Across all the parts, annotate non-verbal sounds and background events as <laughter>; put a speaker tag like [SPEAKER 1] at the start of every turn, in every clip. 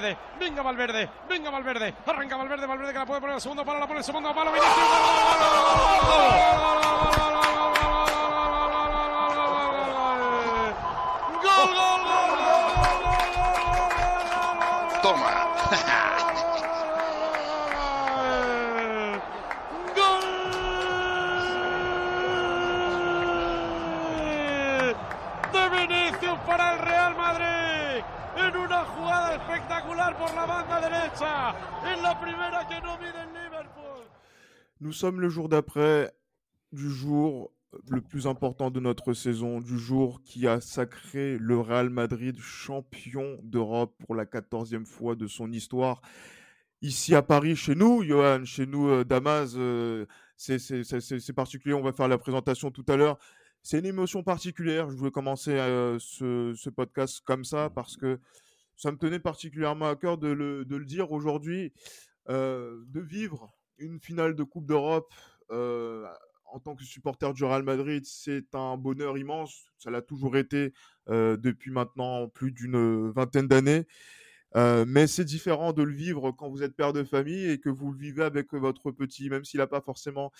[SPEAKER 1] Venga Valverde, venga Valverde, arranca Valverde, Valverde que la puede poner al segundo palo, la pone el segundo palo, gol, gol, gol, gol
[SPEAKER 2] Nous sommes le jour d'après du jour le plus important de notre saison, du jour qui a sacré le Real Madrid champion d'Europe pour la quatorzième fois de son histoire. Ici à Paris, chez nous, Johan, chez nous, euh, Damas, euh, c'est particulier, on va faire la présentation tout à l'heure. C'est une émotion particulière, je voulais commencer euh, ce podcast comme ça parce que ça me tenait particulièrement à cœur de le, de le dire aujourd'hui, de vivre une finale de Coupe d'Europe en tant que supporter du Real Madrid, c'est un bonheur immense. Ça l'a toujours été depuis maintenant plus d'une vingtaine d'années. Mais c'est différent de le vivre quand vous êtes père de famille et que vous le vivez avec votre petit, même s'il n'a pas forcément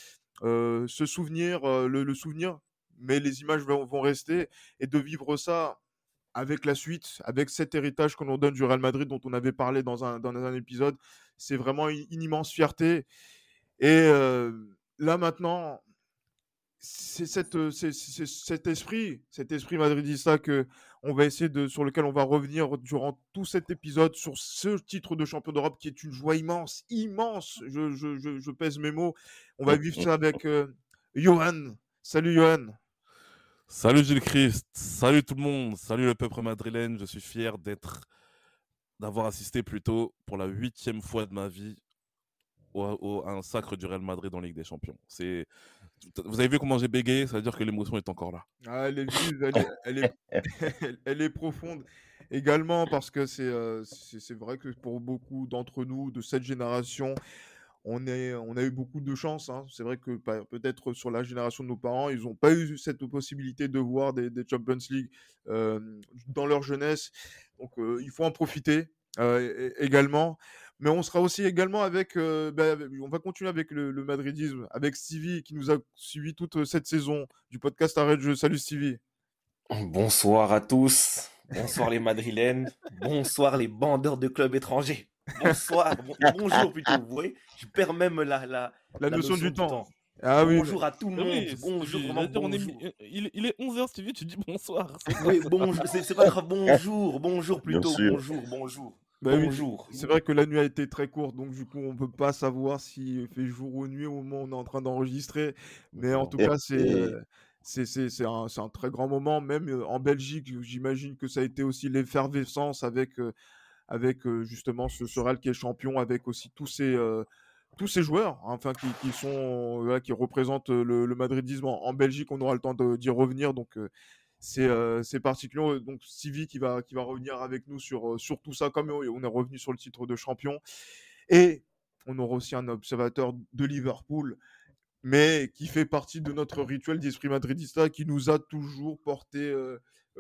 [SPEAKER 2] ce souvenir, le, le souvenir, mais les images vont, vont rester et de vivre ça avec la suite, avec cet héritage que l'on donne du Real Madrid dont on avait parlé dans un, dans un épisode, c'est vraiment une, une immense fierté. Et euh, là maintenant, euh, c'est- c'est- cet esprit, cet esprit madridista que on va essayer de, sur lequel on va revenir durant tout cet épisode sur ce titre de champion d'Europe qui est une joie immense, immense. Je, je, je, je pèse mes mots. On va vivre ça avec euh, Johan. Salut Johan.
[SPEAKER 3] Salut Gilles Christ, salut tout le monde, salut le peuple madrilène. Je suis fier d'être, d'avoir assisté plutôt pour la huitième fois de ma vie au, au- à un sacre du Real Madrid en Ligue des Champions. C'est, vous avez vu comment j'ai bégayé, ça veut dire que l'émotion est encore là.
[SPEAKER 2] Ah, elle est <laughs> elle est, profonde également parce que euh, c'est c'est vrai que pour beaucoup d'entre nous de cette génération, on, a eu beaucoup de chance. hein. C'est vrai que pa- peut-être sur la génération de nos parents, ils n'ont pas eu cette possibilité de voir des, Champions League dans leur jeunesse. Donc il faut en profiter également. Mais on sera aussi également avec, bah, on va continuer avec le, madridisme, avec Stevie qui nous a suivi toute cette saison du podcast Arrêt de jeu. Salut Stevie.
[SPEAKER 4] Bonsoir à tous. Bonsoir les Madrilènes. Bonsoir les bandeurs de clubs étrangers. Bonsoir. Bon- bonjour plutôt. Vous voyez, je perds même la, la,
[SPEAKER 2] La,
[SPEAKER 4] la
[SPEAKER 2] notion, du temps. Ah oui,
[SPEAKER 4] bonjour à tout le monde.
[SPEAKER 3] Oui,
[SPEAKER 4] bonjour, vraiment
[SPEAKER 3] on est il, il est 11h Stevie, tu dis <laughs> bonsoir. c'est quoi
[SPEAKER 4] Oui, bonjour. C'est pas grave. Bonjour. Bonjour plutôt. Bonjour. Bonjour.
[SPEAKER 2] Bah oui,
[SPEAKER 4] bonjour.
[SPEAKER 2] C'est vrai que la nuit a été très courte, donc du coup, on peut pas savoir s'il fait jour ou nuit au moment où on est en train d'enregistrer. Mais en tout
[SPEAKER 5] Et-
[SPEAKER 2] cas, c'est
[SPEAKER 5] et-
[SPEAKER 2] c'est c'est- c'est un, c'est un très grand moment. Même euh, en Belgique, j'imagine que ça a été aussi l'effervescence avec, euh, avec justement ce, Real qui est champion, avec aussi tous ces, tous ces joueurs, hein, enfin, qui, qui sont, qui représentent le, madridisme en, Belgique. On aura le temps d'y revenir. Donc, c'est euh, particulier. Donc, Sylvie qui va, qui va revenir avec nous sur, sur tout ça, comme on est revenu sur le titre de champion. Et on aura aussi un observateur de Liverpool, mais qui fait partie de notre rituel d'esprit madridista, qui nous a toujours porté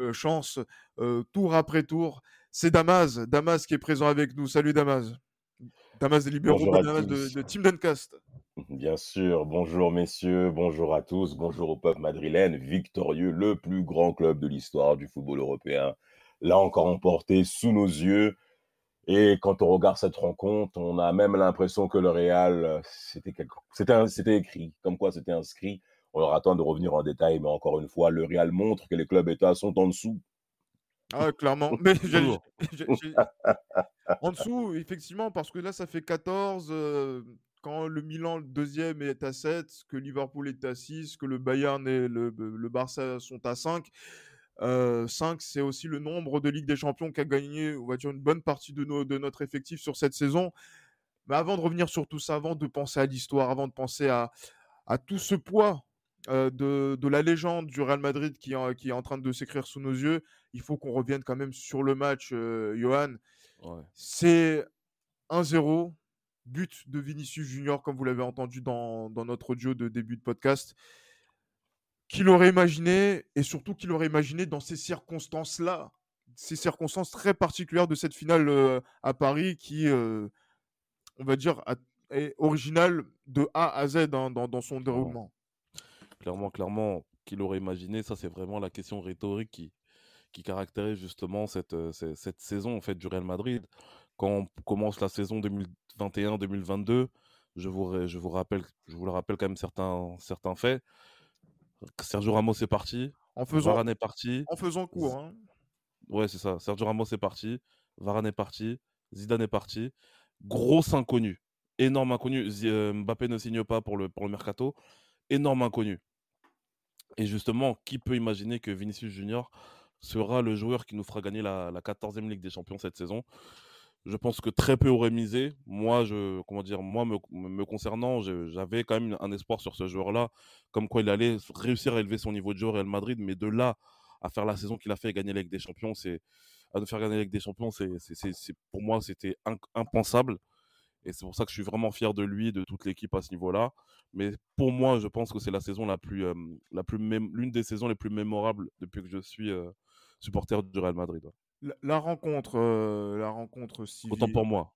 [SPEAKER 2] euh, chance euh, tour après tour. C'est Damas, Damas qui est présent avec nous. Salut Damas. Damas des libéraux, Damas de, de Team Duncast. <laughs>
[SPEAKER 5] Bien sûr, bonjour messieurs, bonjour à tous, bonjour au peuple madrilène, victorieux, le plus grand club de l'histoire du football européen, là encore emporté sous nos yeux. Et quand on regarde cette rencontre, on a même l'impression que le Real, euh, quelque- c'était écrit, comme quoi c'était inscrit. On aura temps de revenir en détail, mais encore une fois, le Real montre que les clubs États sont en dessous.
[SPEAKER 2] Ah, clairement. <laughs> Mais en dessous, effectivement, parce que là, ça fait 14. euh, quand le Milan, le deuxième, est à 7, que Liverpool est à 6, que le Bayern et le, le Barça sont à 5. 5, c'est aussi le nombre de Ligue des Champions qu'a gagné, on va dire, une bonne partie de, nos- de notre effectif sur cette saison. Mais avant de revenir sur tout ça, avant de penser à l'histoire, avant de penser à, à tout ce poids euh, de, de, la légende du Real Madrid qui, qui est en train de s'écrire sous nos yeux, il faut qu'on revienne quand même sur le match, euh, Johan.
[SPEAKER 3] Ouais.
[SPEAKER 2] C'est 1-0, but de Vinicius Junior, comme vous l'avez entendu dans, dans, notre audio de début de podcast. Qui l'aurait imaginé, et surtout qui l'aurait imaginé dans ces circonstances-là, ces circonstances très particulières de cette finale euh, à Paris qui, on va dire, a, est originale de A à Z hein, dans, dans, son déroulement.
[SPEAKER 3] Clairement, clairement, qui l'aurait imaginé, ça c'est vraiment la question rhétorique qui, qui caractérise justement cette, cette, cette, saison en fait, du Real Madrid. Quand on commence la saison 2021-2022, je vous, je, vous rappelle, je vous le rappelle quand même certains, certains faits. Sergio Ramos est parti.
[SPEAKER 2] En faisant,
[SPEAKER 3] Varane est parti.
[SPEAKER 2] En faisant court. Hein.
[SPEAKER 3] Ouais, c'est ça. Sergio Ramos est parti. Varane est parti. Zidane est parti. Gros inconnu. Énorme inconnu. Mbappé ne signe pas pour le, pour le mercato. Énorme inconnu. Et justement, qui peut imaginer que Vinicius Junior sera le joueur qui nous fera gagner la, la 14e Ligue des Champions cette saison? Je pense que très peu auraient misé. Moi, je, comment dire, moi me, concernant, j'avais quand même un espoir sur ce joueur-là, comme quoi il allait réussir à élever son niveau de joueur Real Madrid, mais de là à faire la saison qu'il a fait gagner la Ligue des Champions, à nous faire gagner la Ligue des Champions, c'est, pour moi c'était impensable. Et c'est pour ça que je suis vraiment fier de lui, de toute l'équipe à ce niveau-là. Mais pour moi, je pense que c'est la saison la plus, euh, la plus l'une des saisons les plus mémorables depuis que je suis euh, supporter du Real Madrid. Ouais.
[SPEAKER 2] La, la, rencontre, euh, la rencontre civile. <laughs>
[SPEAKER 3] Autant pour moi.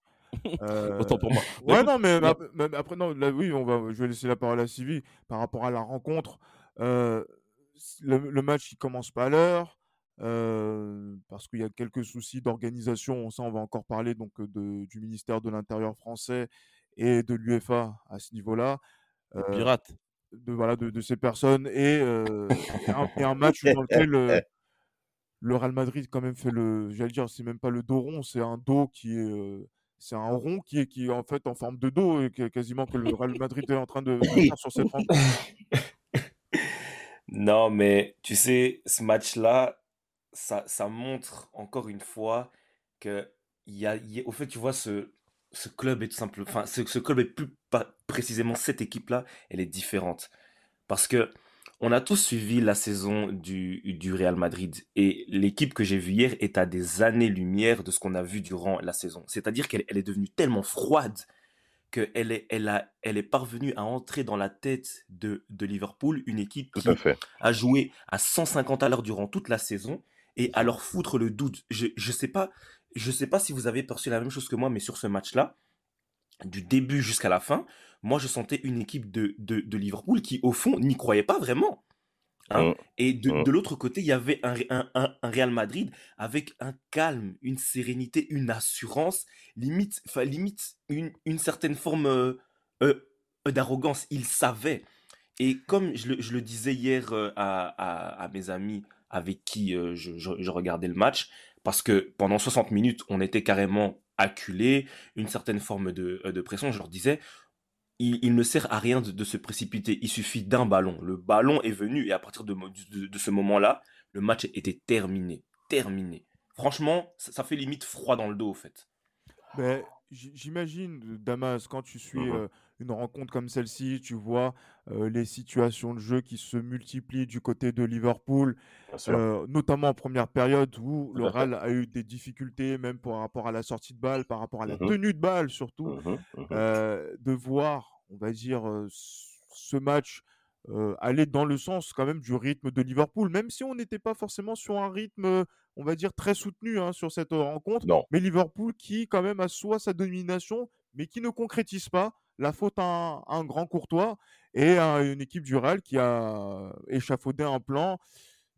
[SPEAKER 2] Euh...
[SPEAKER 3] Autant pour moi.
[SPEAKER 2] Ouais, non, mais, mais, mais après, non, là, oui, on va, je vais laisser la parole à Sylvie par rapport à la rencontre. Euh, le, le, match, il commence pas à l'heure. Euh, parce qu'il y a quelques soucis d'organisation, ça on va encore parler donc de, du ministère de l'Intérieur français et de l'UEFA à ce niveau-là.
[SPEAKER 3] Euh, Pirate.
[SPEAKER 2] De, voilà, de, de, ces personnes et, euh, et, un, et, un, <laughs> match dans lequel <laughs> le Real Madrid quand même fait le, j'allais dire, c'est même pas le dos rond, c'est un dos qui est, c'est un rond qui est, qui est en fait en forme de dos et quasiment que le Real Madrid est en train de <laughs> faire sur cette rencontre.
[SPEAKER 4] Non, mais tu sais, ce match-là, ça, ça, montre encore une fois que il y a, y a, au fait, tu vois, ce, ce club est tout simple, enfin, ce, ce club est plus pas précisément cette équipe-là, elle est différente. Parce que on a tous suivi la saison du, du Real Madrid et l'équipe que j'ai vue hier est à des années-lumière de ce qu'on a vu durant la saison. C'est-à-dire qu'elle elle est devenue tellement froide qu'elle est, elle a, elle est parvenue à entrer dans la tête de, de Liverpool, une équipe qui a joué à 150 à l'heure durant toute la saison et à leur foutre le doute. Je ne sais, pas, je sais pas si vous avez perçu la même chose que moi, mais sur ce match-là, du début jusqu'à la fin, moi je sentais une équipe de, de, de Liverpool qui, au fond, n'y croyait pas vraiment. Hein mmh. Et de, mmh. de l'autre côté, il y avait un, un, un, un, Real Madrid avec un calme, une sérénité, une assurance, limite, limite une, une certaine forme euh, euh, d'arrogance. Ils savaient. Et comme je le, je le disais hier euh, à, à, à, mes amis avec qui euh, je, regardais le match, parce que pendant 60 minutes, on était carrément acculés, une certaine forme de, de pression. Je leur disais, il, ne sert à rien de, se précipiter. Il suffit d'un ballon. Le ballon est venu et à partir de, ce moment-là, le match était terminé. Terminé. Franchement, ça, ça, fait limite froid dans le dos, au fait.
[SPEAKER 2] Mais j'imagine, Damas, quand tu suis euh, une rencontre comme celle-ci, tu vois euh, les situations de jeu qui se multiplient du côté de Liverpool, euh, notamment en première période où le Real a eu des difficultés, même par rapport à la sortie de balle, par rapport à la mmh tenue de balle surtout, mmh mmh de voir, on va dire, ce match aller dans le sens quand même du rythme de Liverpool, même si on n'était pas forcément sur un rythme, on va dire, très soutenu hein, sur cette rencontre.
[SPEAKER 5] Non.
[SPEAKER 2] Mais Liverpool qui quand même assoit sa domination, mais qui ne concrétise pas. La faute à un, un grand courtois et à une équipe du Real qui a échafaudé un plan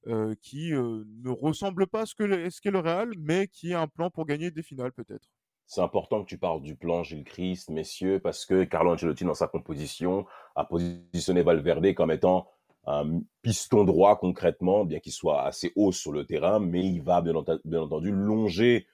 [SPEAKER 2] euh, qui euh, ne ressemble pas à ce qu'est qu le Real, mais qui est un plan pour gagner des finales peut-être.
[SPEAKER 5] C'est important que tu parles du plan Gilles Christ, messieurs, parce que Carlo Ancelotti, dans sa composition, a positionné Valverde comme étant un piston droit concrètement, bien qu'il soit assez haut sur le terrain, mais il va bien, ent bien entendu longer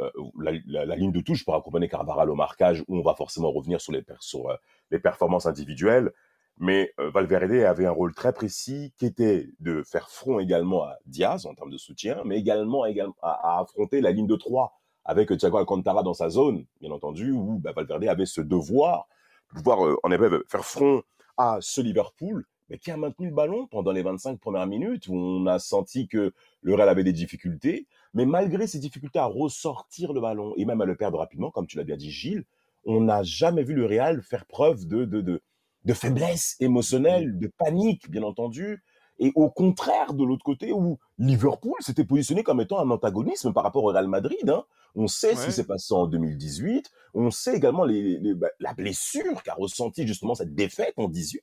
[SPEAKER 5] euh, la, ligne de touche pour accompagner Carvaral au marquage, où on va forcément revenir sur les, euh, performances individuelles. Mais euh, Valverde avait un rôle très précis qui était de faire front également à Diaz en termes de soutien, mais également, à, affronter la ligne de 3 avec Thiago Alcantara dans sa zone, bien entendu, où bah, Valverde avait ce devoir de pouvoir, en effet, faire front à ce Liverpool, mais qui a maintenu le ballon pendant les 25 premières minutes, où on a senti que le Real avait des difficultés. Mais malgré ces difficultés à ressortir le ballon et même à le perdre rapidement, comme tu l'as bien dit, Gilles, on n'a jamais vu le Real faire preuve de, de, de, de faiblesse émotionnelle, de panique, bien entendu. Et au contraire, de l'autre côté, où Liverpool s'était positionné comme étant un antagonisme par rapport au Real Madrid. Hein. On sait ce qui s'est passé en 2018. On sait également les, bah, la blessure qu'a ressenti justement cette défaite en 18.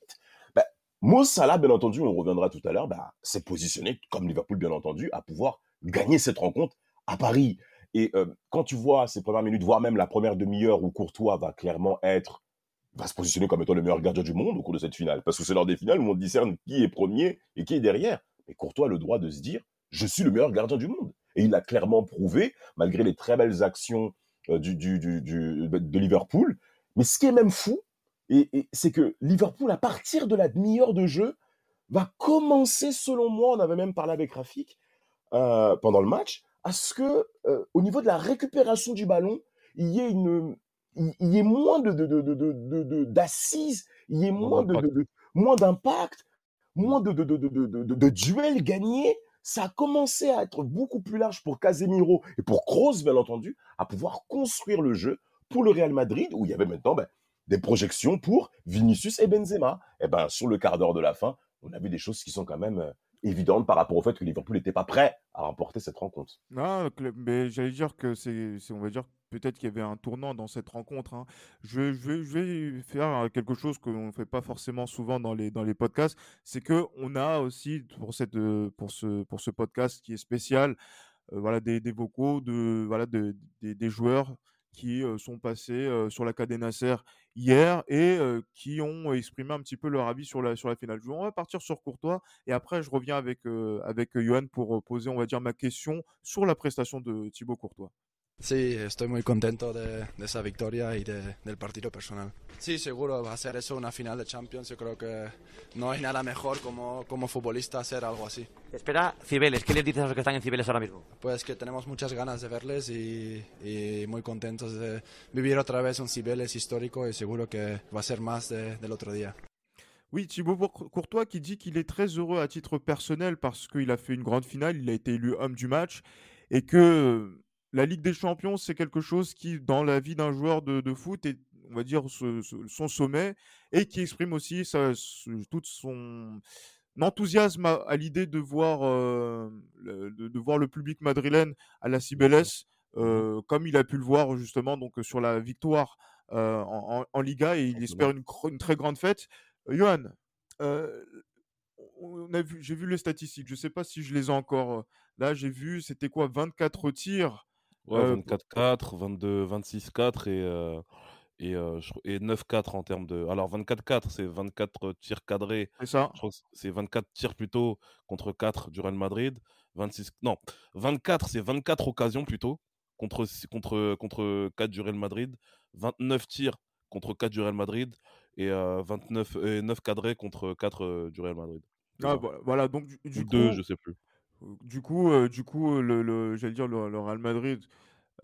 [SPEAKER 5] Mo Salah, bien entendu, on reviendra tout à l'heure, bah, s'est positionné comme Liverpool, bien entendu, à pouvoir gagner cette rencontre à Paris. Et euh, quand tu vois ces premières minutes, voire même la première demi-heure où Courtois va clairement être, va se positionner comme étant le meilleur gardien du monde au cours de cette finale, parce que c'est lors des finales où on discerne qui est premier et qui est derrière. Mais Courtois a le droit de se dire, je suis le meilleur gardien du monde. Et il l'a clairement prouvé, malgré les très belles actions euh, du, du, du, de Liverpool. Mais ce qui est même fou, et, et c'est que Liverpool, à partir de la demi-heure de jeu, va commencer, selon moi, on avait même parlé avec Rafik euh, pendant le match, à ce que, euh, au niveau de la récupération du ballon, il y ait une, il y ait moins de, d'assises, il y ait moins de, moins d'impact, moins de, duels gagnés ça a commencé à être beaucoup plus large pour Casemiro et pour Kroos, bien entendu, à pouvoir construire le jeu pour le Real Madrid, où il y avait maintenant ben, des projections pour Vinicius et Benzema. Et ben sur le quart d'heure de la fin, on a vu des choses qui sont quand même euh, évidentes par rapport au fait que Liverpool n'était pas prêt à remporter cette rencontre.
[SPEAKER 2] Non, mais j'allais dire que c'est, on va dire peut-être qu'il y avait un tournant dans cette rencontre. Hein. Je, je, vais, je, vais, faire quelque chose qu'on ne fait pas forcément souvent dans les, dans les podcasts. C'est qu'on a aussi, pour, cette, pour, ce, pour ce podcast qui est spécial, euh, voilà, des, des, vocaux de, voilà, de, des, des joueurs qui euh, sont passés euh, sur la Nasser hier et qui ont exprimé un petit peu leur avis sur la, sur la finale. On va partir sur Courtois et après je reviens avec, avec Johan pour poser, on va dire, ma question sur la prestation de Thibaut Courtois.
[SPEAKER 6] Sí, estoy muy contento de, de esa victoria y de, del partido personal. Sí, seguro va a ser eso una final de Champions. Yo creo que no hay nada mejor como, como futbolista hacer algo así.
[SPEAKER 7] Espera Cibeles. ¿Qué les dices a los que están en Cibeles ahora mismo?
[SPEAKER 6] Pues que tenemos muchas ganas de verles y, y muy contentos de vivir otra vez un Cibeles histórico y seguro que va a ser más de, del otro día.
[SPEAKER 2] Oui, Thibaut Courtois qui dit qu'il est très heureux à titre personnel parce qu'il a fait une grande finale, il a été élu homme du match et que la Ligue des Champions, c'est quelque chose qui, dans la vie d'un joueur de, foot, est, on va dire, son sommet et qui exprime aussi tout son enthousiasme à, l'idée de voir, euh, le, de, voir le public madrilène à la Cibeles, mmh euh, comme il a pu le voir justement donc sur la victoire euh, en, Liga et il espère une, très grande fête. Johan, j'ai vu les statistiques, je ne sais pas si je les ai encore. Là, j'ai vu, c'était quoi 24 tirs
[SPEAKER 3] Ouais, 24-4, 22, 26-4 et, euh, et, euh, et 9-4 en termes de. Alors 24-4, c'est 24 tirs cadrés.
[SPEAKER 2] C'est ça.
[SPEAKER 3] Je crois que c'est 24 tirs plutôt contre 4 du Real Madrid. 26, non, 24, c'est 24 occasions plutôt contre, contre, contre 4 du Real Madrid. 29 tirs contre 4 du Real Madrid et, 29, et 9 cadrés contre 4 du Real Madrid.
[SPEAKER 2] Ah, voilà, donc du,
[SPEAKER 3] coup, 2, je sais plus.
[SPEAKER 2] Du coup, euh, du coup, le, le j'allais dire le, Real Madrid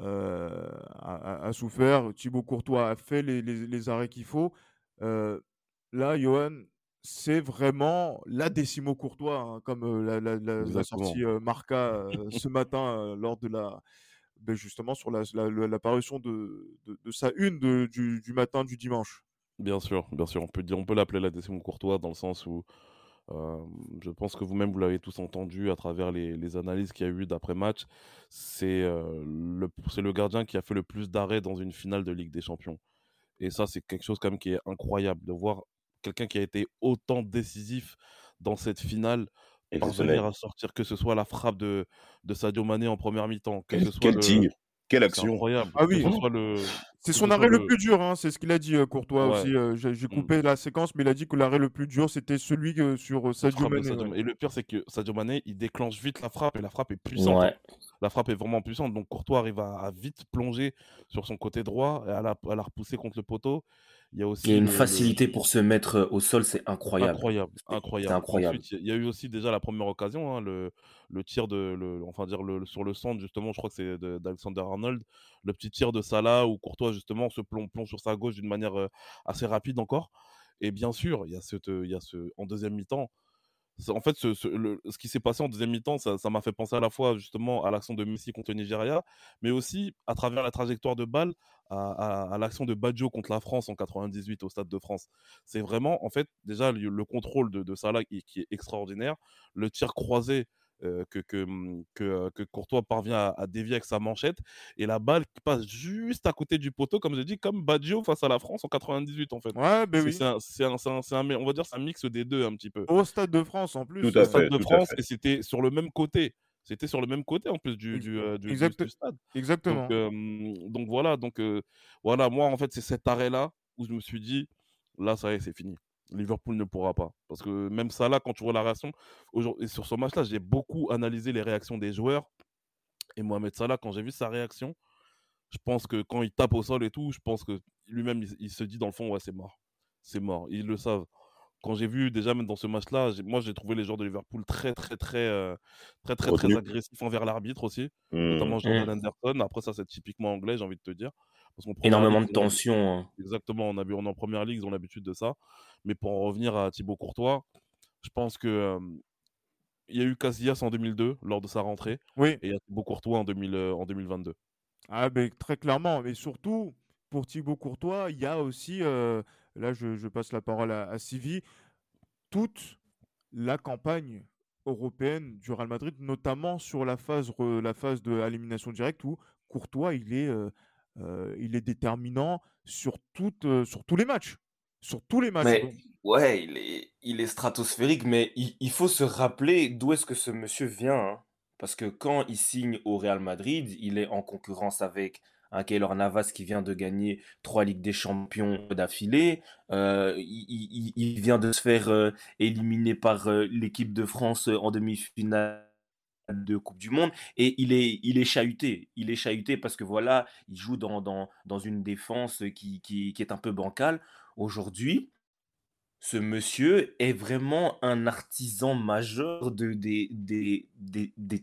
[SPEAKER 2] euh, a, a, souffert. Thibaut Courtois a fait les, les, les arrêts qu'il faut. Euh, là, Johan, c'est vraiment la décimo Courtois, hein, comme la, la, la, sortie Marca ce matin lors de la, ben justement sur la, la, parution de, de, de, sa une de, du, du, matin du dimanche.
[SPEAKER 3] Bien sûr, bien sûr, on peut dire, on peut l'appeler la décimo Courtois dans le sens où je pense que vous-même, vous, l'avez tous entendu à travers les, les analyses qu'il y a eu d'après-match. C'est le, le gardien qui a fait le plus d'arrêts dans une finale de Ligue des Champions. Et ça, c'est quelque chose quand même qui est incroyable de voir quelqu'un qui a été autant décisif dans cette finale parvenir à sortir que ce soit la frappe de, de Sadio Mané en première mi-temps.
[SPEAKER 5] Quel, quel tir quelle action
[SPEAKER 3] incroyable.
[SPEAKER 2] Ah oui, c'est son arrêt le... plus dur, hein, c'est ce qu'il a dit euh, Courtois aussi. Euh, j'ai mmh. coupé la séquence, mais il a dit que l'arrêt le plus dur, c'était celui euh, sur Sadio Mané.
[SPEAKER 3] Et le pire, c'est que Sadio Mané, il déclenche vite la frappe et la frappe est puissante. La frappe est vraiment puissante, donc Courtois arrive à, vite plonger sur son côté droit, et à la, à la repousser contre le poteau. Il y a aussi
[SPEAKER 4] Il y a une
[SPEAKER 3] le-
[SPEAKER 4] facilité pour se mettre au sol, c'est incroyable.
[SPEAKER 3] Incroyable, incroyable.
[SPEAKER 4] incroyable.
[SPEAKER 3] Ensuite, il y a eu aussi déjà la première occasion, hein, le, le tir de, le, enfin dire le, sur le centre justement, je crois que c'est de- d'Alexander Arnold, le petit tir de Salah où Courtois justement se plonge, plonge sur sa gauche d'une manière assez rapide encore. Et bien sûr, il y a ce, il y a ce, en deuxième mi-temps, en fait, ce, ce- le- ce qui s'est passé en deuxième mi-temps, ça m'a fait penser à la fois justement à l'action de Messi contre le Nigeria, mais aussi à travers la trajectoire de balle à, à- l'action de Baggio contre la France en 98 au Stade de France. C'est vraiment, en fait, déjà le, le contrôle de, Salah qui est extraordinaire, le tir croisé euh, que, que, hum, que, euh, que Courtois parvient à, à dévier avec sa manchette, et la balle qui passe juste à côté du poteau, comme je dis, comme Baggio face à la France en 98 en fait.
[SPEAKER 2] Ouais, ben
[SPEAKER 3] C'est
[SPEAKER 2] oui.
[SPEAKER 3] c'est un, c'est un- c'est un- on va dire, c'est un mix des deux un petit peu
[SPEAKER 2] Au Stade de France en plus.
[SPEAKER 5] Tout
[SPEAKER 3] au
[SPEAKER 5] à
[SPEAKER 3] Stade
[SPEAKER 5] fait,
[SPEAKER 3] de
[SPEAKER 5] tout à
[SPEAKER 3] France
[SPEAKER 5] fait.
[SPEAKER 3] et c'était sur le même côté. C'était sur le même côté en plus du, euh, du- du-
[SPEAKER 2] exact-
[SPEAKER 3] du stade.
[SPEAKER 2] Exactement.
[SPEAKER 3] Donc, euh, donc voilà, donc euh, voilà, moi en fait c'est cet arrêt-là où je me suis dit, là ça y est, c'est fini. Liverpool ne pourra pas. Parce que même ça là, quand tu vois la réaction, aujourd'hui, et sur ce match-là, j'ai beaucoup analysé les réactions des joueurs. Et Mohamed Salah, quand j'ai vu sa réaction, je pense que quand il tape au sol et tout, je pense que lui-même, il, il se dit dans le fond, ouais, c'est mort. C'est mort. Ils le savent. Quand j'ai vu déjà même dans ce match-là, moi j'ai trouvé les joueurs de Liverpool très très très euh, très très très, agressifs envers l'arbitre aussi,
[SPEAKER 5] Hmm.
[SPEAKER 3] notamment Jordan
[SPEAKER 4] Mm.
[SPEAKER 3] Anderson. Après ça c'est typiquement anglais, j'ai envie de te dire, parce
[SPEAKER 4] Énormément
[SPEAKER 3] ligue,
[SPEAKER 4] de tension. hein.
[SPEAKER 3] Exactement, on a vu on est en première ligue, ils ont l'habitude de ça. Mais pour en revenir à Thibaut Courtois, je pense que euh, il y a eu Casillas en 2002 lors de sa rentrée
[SPEAKER 2] Oui.
[SPEAKER 3] et il y a Thibaut Courtois en 2000, euh, en 2022.
[SPEAKER 2] Ah ben très clairement, mais surtout pour Thibaut Courtois, il y a aussi, euh, là je, je passe la parole à, à Sylvie, toute la campagne européenne du Real Madrid, notamment sur la phase, re- la phase de l'élimination directe où Courtois il est, euh, euh, il est déterminant sur, toutes, euh, sur tous les matchs. Sur tous les matchs.
[SPEAKER 4] Mais ouais, il est, il est stratosphérique, mais il, il faut se rappeler d'où est-ce que ce monsieur vient. hein. Parce que quand il signe au Real Madrid, il est en concurrence avec un Keylor Navas qui vient de gagner trois Ligues des Champions d'affilée. Euh, il, il- il vient de se faire euh, éliminer par euh, l'équipe de France en demi-finale de Coupe du Monde et il est, il est chahuté. Il est chahuté parce que voilà, il joue dans, dans, dans une défense qui, qui, qui est un peu bancale. Aujourd'hui, ce monsieur est vraiment un artisan majeur de, des,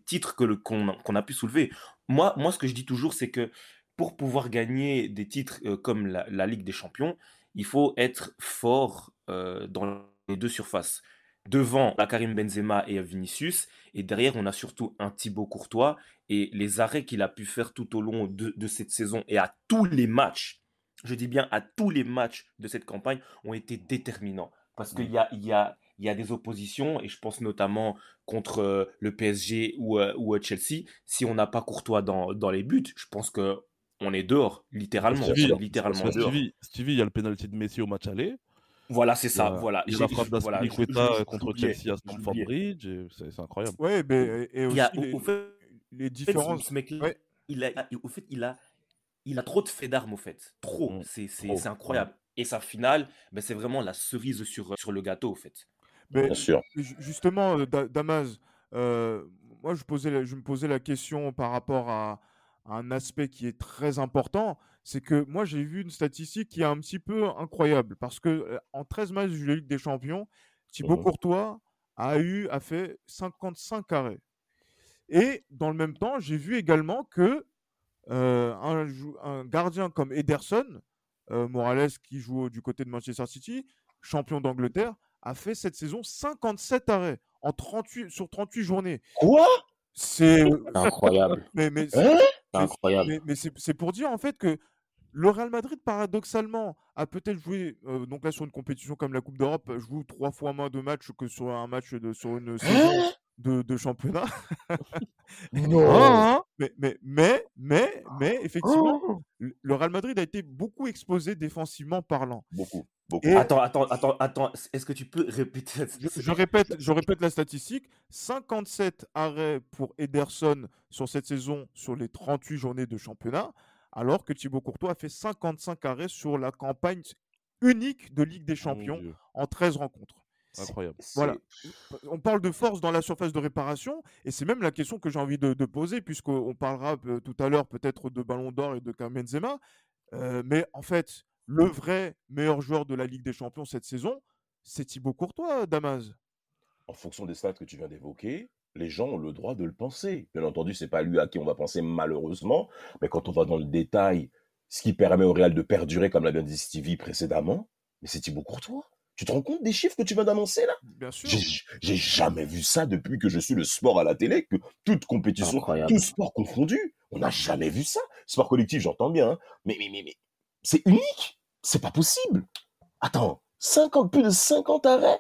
[SPEAKER 4] titres que qu'on, qu'on a pu soulever. Moi, moi, ce que je dis toujours, c'est que pour pouvoir gagner des titres euh, comme la, la Ligue des Champions, il faut être fort euh, dans les deux surfaces. Devant, la Karim Benzema et Vinicius, et derrière, on a surtout un Thibaut Courtois, et les arrêts qu'il a pu faire tout au long de, de cette saison et à tous les matchs, je dis bien à tous les matchs de cette campagne, ont été déterminants. Parce qu'il y a, il y, a, il y a des oppositions, et je pense notamment contre euh, le PSG ou, euh, ou euh, Chelsea, si on n'a pas Courtois dans, dans les buts, je pense que on est dehors, littéralement.
[SPEAKER 3] Stevie,
[SPEAKER 4] on est littéralement
[SPEAKER 3] Parce que
[SPEAKER 4] dehors.
[SPEAKER 3] Stevie, Stevie, il y a le penalty de Messi au match aller.
[SPEAKER 4] Voilà, c'est ça. Voilà.
[SPEAKER 3] il y a la frappe
[SPEAKER 4] je- voilà, je-
[SPEAKER 3] d'Aspilicueta
[SPEAKER 4] je- je
[SPEAKER 3] contre Chelsea à Stamford. Bridge. et C'est c'est incroyable.
[SPEAKER 2] ouais, ben, et, et
[SPEAKER 4] Il y a,
[SPEAKER 2] aussi
[SPEAKER 4] au,
[SPEAKER 2] les,
[SPEAKER 4] au fait,
[SPEAKER 2] les
[SPEAKER 4] ce,
[SPEAKER 2] différences.
[SPEAKER 4] ce mec-là,
[SPEAKER 2] Ouais.
[SPEAKER 4] il a, au fait, il a, il a trop de faits d'armes, au fait. Trop.
[SPEAKER 3] Mm,
[SPEAKER 4] C'est c'est-
[SPEAKER 3] trop,
[SPEAKER 4] c'est incroyable. Et sa finale, ben, c'est vraiment la cerise sur, sur le gâteau, au fait.
[SPEAKER 2] Ben,
[SPEAKER 5] Bien sûr.
[SPEAKER 2] Ju- Justement, euh, Da- Damas, euh, moi je, posais la- je me posais la question par rapport à, à un aspect qui est très important, c'est que moi j'ai vu une statistique qui est un petit peu incroyable, parce que euh, en 13 matchs de la Ligue des Champions, Thibaut
[SPEAKER 5] Mhm.
[SPEAKER 2] Courtois a eu, a fait 55 arrêts. Et dans le même temps, j'ai vu également que euh, un, gardien comme Ederson, euh, Morales qui joue du côté de Manchester City, champion d'Angleterre, a fait cette saison 57 arrêts en 38, sur 38 journées.
[SPEAKER 5] Quoi?
[SPEAKER 2] C'est
[SPEAKER 4] Incroyable. <laughs>
[SPEAKER 2] mais, mais,
[SPEAKER 5] Hein?
[SPEAKER 2] Mais-
[SPEAKER 4] Incroyable.
[SPEAKER 2] mais- mais c'est c'est pour dire en fait que le Real Madrid, paradoxalement, a peut-être joué, euh, donc là sur une compétition comme la Coupe d'Europe, joue trois fois moins de matchs que sur un match de, sur une saison de, de championnat.
[SPEAKER 5] Non. <laughs>
[SPEAKER 2] Hein, mais, mais, mais, mais, mais, effectivement,
[SPEAKER 5] Oh
[SPEAKER 2] le Real Madrid a été beaucoup exposé défensivement parlant.
[SPEAKER 5] Beaucoup, beaucoup.
[SPEAKER 2] Et-
[SPEAKER 4] Attends, attends, attends, attends. Est-ce que tu peux répéter
[SPEAKER 2] Je, je répète, je répète la statistique 57 arrêts pour Ederson sur cette saison sur les 38 journées de championnat, alors que Thibaut Courtois a fait 55 arrêts sur la campagne unique de Ligue des
[SPEAKER 3] Mon
[SPEAKER 2] Champions en 13 rencontres.
[SPEAKER 3] Incroyable.
[SPEAKER 2] Voilà. On parle de force dans la surface de réparation, et c'est même la question que j'ai envie de, de poser, puisqu'on parlera euh, tout à l'heure peut-être de Ballon d'Or et de Karim Benzema. Euh, mais en fait, le vrai meilleur joueur de la Ligue des Champions cette saison, c'est Thibaut Courtois, Damas.
[SPEAKER 5] En fonction des stats que tu viens d'évoquer, les gens ont le droit de le penser. Bien entendu, c'est pas lui à qui on va penser malheureusement, mais quand on va dans le détail, ce qui permet au Real de perdurer, comme l'a bien dit Stevie précédemment, mais c'est Thibaut Courtois. Tu te rends compte des chiffres que tu viens d'annoncer là?
[SPEAKER 2] Bien sûr.
[SPEAKER 5] J'ai jamais vu ça depuis que je suis le sport à la télé, que toute compétition,
[SPEAKER 4] Incroyable.
[SPEAKER 5] tout sport confondu, on n'a jamais vu ça. Sport collectif, j'entends bien, hein, mais, mais, mais, mais c'est unique. C'est pas possible. Attends, 50, plus de 50 arrêts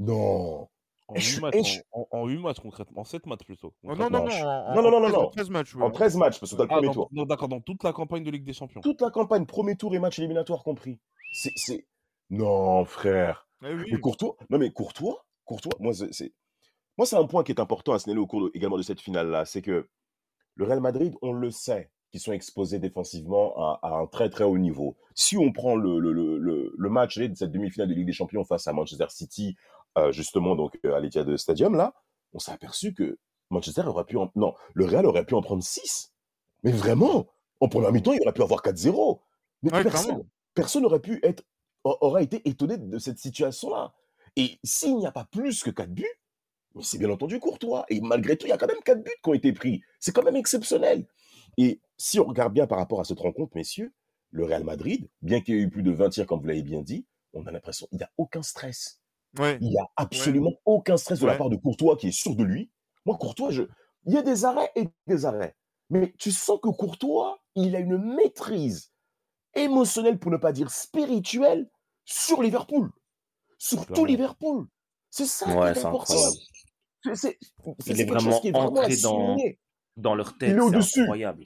[SPEAKER 5] Non.
[SPEAKER 3] En
[SPEAKER 5] Et je
[SPEAKER 3] 8
[SPEAKER 5] suis-
[SPEAKER 3] matchs, en, en, en concrètement, en 7 matchs plutôt.
[SPEAKER 2] Oh, non, non, non, en,
[SPEAKER 5] non, non, non, non,
[SPEAKER 2] 13
[SPEAKER 5] non.
[SPEAKER 2] 13 matchs. ouais.
[SPEAKER 5] En 13 matchs, parce que t'as le
[SPEAKER 3] Ah,
[SPEAKER 5] premier
[SPEAKER 3] dans-
[SPEAKER 5] tour.
[SPEAKER 3] non, d'accord, dans toute la campagne de Ligue des Champions.
[SPEAKER 5] Toute la campagne, premier tour et match éliminatoire compris. C'est. Non, frère.
[SPEAKER 2] Eh oui.
[SPEAKER 5] Mais Courtois, non mais Courtois, Courtois, moi c'est, moi c'est un point qui est important à signaler au cours de- également de cette finale-là, c'est que le Real Madrid, on le sait, qu'ils sont exposés défensivement à, à un très très haut niveau. Si on prend le, le, le, le, le match de cette demi-finale de Ligue des Champions face à Manchester City, euh, justement donc euh, à l'Etihad Stadium là, on s'est aperçu que Manchester aurait pu, en... non, le Real aurait pu en prendre 6. Mais vraiment, en première mi-temps, il aurait pu avoir 4-0. Mais
[SPEAKER 2] Ouais,
[SPEAKER 5] personne, personne n'aurait pu être a- aurait été étonné de cette situation-là. Et s'il n'y a pas plus que 4 buts, mais c'est bien entendu Courtois. Et malgré tout, il y a quand même 4 buts qui ont été pris. C'est quand même exceptionnel. Et si on regarde bien par rapport à cette rencontre, messieurs, le Real Madrid, bien qu'il y ait eu plus de 20 tirs, comme vous l'avez bien dit, on a l'impression qu'il n'y a aucun stress.
[SPEAKER 2] Ouais.
[SPEAKER 5] Il n'y a absolument aucun stress de la part de Courtois qui est sûr de lui. Moi, Courtois, je... il y a des arrêts et des arrêts. Mais tu sens que Courtois, il a une maîtrise émotionnelle, pour ne pas dire spirituelle, sur Liverpool. Sur tout. Liverpool. C'est ça
[SPEAKER 4] Ouais,
[SPEAKER 5] qui est
[SPEAKER 4] c'est
[SPEAKER 5] important.
[SPEAKER 4] Il est
[SPEAKER 5] quelque chose
[SPEAKER 4] vraiment
[SPEAKER 5] qui est vraiment
[SPEAKER 4] entré dans-. Dans leur
[SPEAKER 5] Il
[SPEAKER 4] tête,
[SPEAKER 5] est
[SPEAKER 4] c'est
[SPEAKER 5] au-dessus.
[SPEAKER 4] incroyable.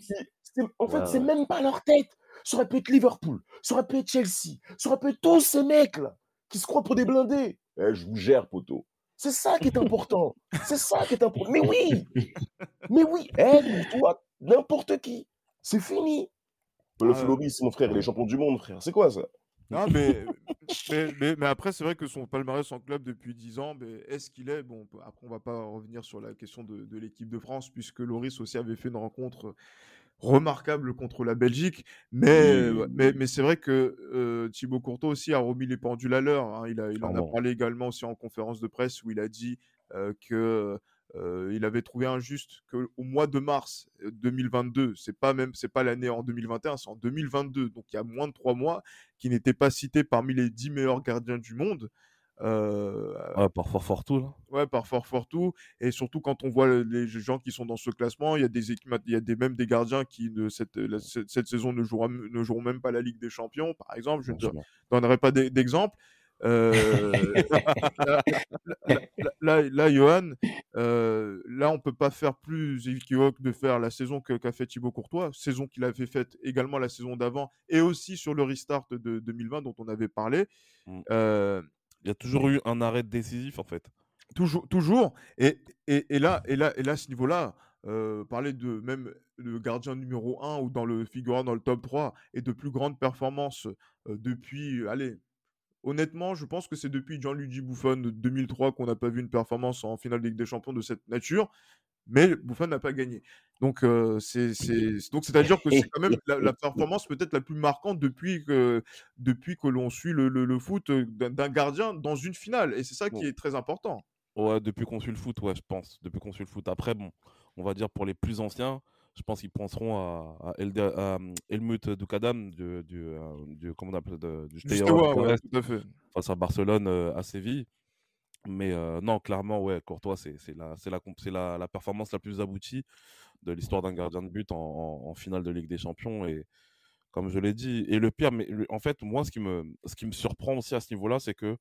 [SPEAKER 5] En fait,
[SPEAKER 4] Ouais,
[SPEAKER 5] c'est
[SPEAKER 4] ouais.
[SPEAKER 5] même pas leur tête. Ça aurait pu être Liverpool, ça aurait pu être Chelsea, ça aurait pu être tous ces mecs-là qui se croient pour des blindés. Eh, je vous gère, poteau. C'est ça qui est important. C'est ça qui est important. Mais oui, <laughs> mais oui, eh, toi, n'importe qui, c'est fini. Le
[SPEAKER 2] Ah.
[SPEAKER 5] Floris, mon frère, il est champion du monde, frère. C'est quoi ça?
[SPEAKER 2] Non, mais, mais, mais, mais après, c'est vrai que son palmarès en club depuis 10 ans, mais est-ce qu'il est? Bon, après, on va pas revenir sur la question de, de l'équipe de France, puisque Loris aussi avait fait une rencontre remarquable contre la Belgique. Mais,
[SPEAKER 5] Oui.
[SPEAKER 2] mais, mais c'est vrai que euh, Thibaut Courtois aussi a remis les pendules à l'heure. hein. Il, a, il en a parlé également aussi en conférence de presse où il a dit euh, que euh, il avait trouvé injuste qu'au mois de mars euh, 2022, c'est pas même c'est pas l'année en 2021, c'est en 2022, donc il y a moins de trois mois, qui n'était pas cité parmi les 10 meilleurs gardiens du monde. Euh,
[SPEAKER 3] Ouais, par fort fort tout, là.
[SPEAKER 2] ouais, par fort fort tout. Et surtout quand on voit le- les gens qui sont dans ce classement, il y a des équipes, il y a des, même des gardiens qui ne, cette, la- cette, cette saison ne joueront, ne joueront même pas la Ligue des Champions, par exemple. Je ne donnerai pas d'e- d'exemple. Euh, <laughs> là, là, Johan, euh, là, on peut pas faire plus équivoque de faire la saison qu'a fait Thibaut Courtois, saison qu'il avait faite également la saison d'avant et aussi sur le restart de 2020 dont on avait parlé.
[SPEAKER 3] Mm.
[SPEAKER 2] Euh,
[SPEAKER 3] Il y a toujours eu un arrêt décisif, en fait.
[SPEAKER 2] Toujours, toujours. Et, et, et là, et là, et là, à ce niveau-là, euh, parler de même le gardien numéro 1 ou dans le figurant dans le top 3 et de plus grandes performances euh, depuis, allez, honnêtement, je pense que c'est depuis Gianluigi Buffon de 2003 qu'on n'a pas vu une performance en finale de Ligue des Champions de cette nature. Mais Buffon n'a pas gagné. Donc, euh, c'est, donc c'est-à-dire que c'est quand même la, la performance peut-être la plus marquante depuis que, depuis que l'on suit le, le- le foot d'un, gardien dans une finale. Et c'est ça qui est très important.
[SPEAKER 3] Ouais, depuis qu'on suit le foot, ouais, je pense. Depuis qu'on suit le foot. Après, bon, on va dire pour les plus anciens, je pense qu'ils penseront à, à, Elde- à, hum, Helmut Dukadam du, du, euh, du, comment on appelle, de- du Steaua
[SPEAKER 2] ouais,
[SPEAKER 3] Bucarest
[SPEAKER 2] tout à fait.
[SPEAKER 3] face à Barcelone euh, à Séville. Mais euh, non, clairement, ouais, Courtois, c'est la, performance la plus aboutie de l'histoire d'un gardien de but en, en- en finale de Ligue des Champions. Et comme je l'ai dit, et le pire, mais en fait, moi, ce qui me, ce qui me surprend aussi à ce niveau-là, c'est que,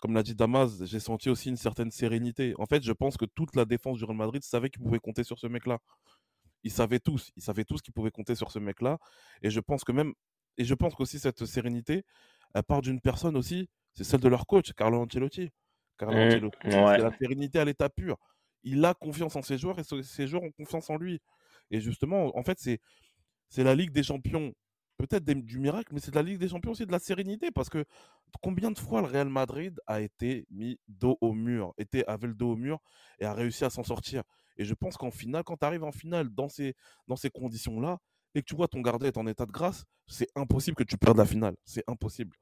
[SPEAKER 3] comme l'a dit Damas, j'ai senti aussi une certaine sérénité. En fait, je pense que toute la défense du Real Madrid savait qu'ils pouvaient compter sur ce mec-là. Ils savaient tous, ils savaient tous qu'ils pouvaient compter sur ce mec-là. Et je pense que même, et je pense qu'aussi cette sérénité, elle part d'une personne aussi, c'est celle de leur coach, Carlo Ancelotti. Carlo
[SPEAKER 4] Mmh,
[SPEAKER 3] Ancelotti,
[SPEAKER 4] ouais.
[SPEAKER 3] c'est la sérénité à l'état pur. Il a confiance en ses joueurs et ce- ses joueurs ont confiance en lui. Et justement, en fait, c'est c'est la Ligue des Champions, peut-être du miracle, mais c'est de la Ligue des Champions aussi de la sérénité, parce que combien de fois le Real Madrid a été mis dos au mur, était, avait le dos au mur et a réussi à s'en sortir? Et je pense qu'en finale, quand tu arrives en finale dans ces, dans ces conditions-là, et que tu vois ton gardien est en état de grâce, c'est impossible que tu perdes la finale. C'est impossible.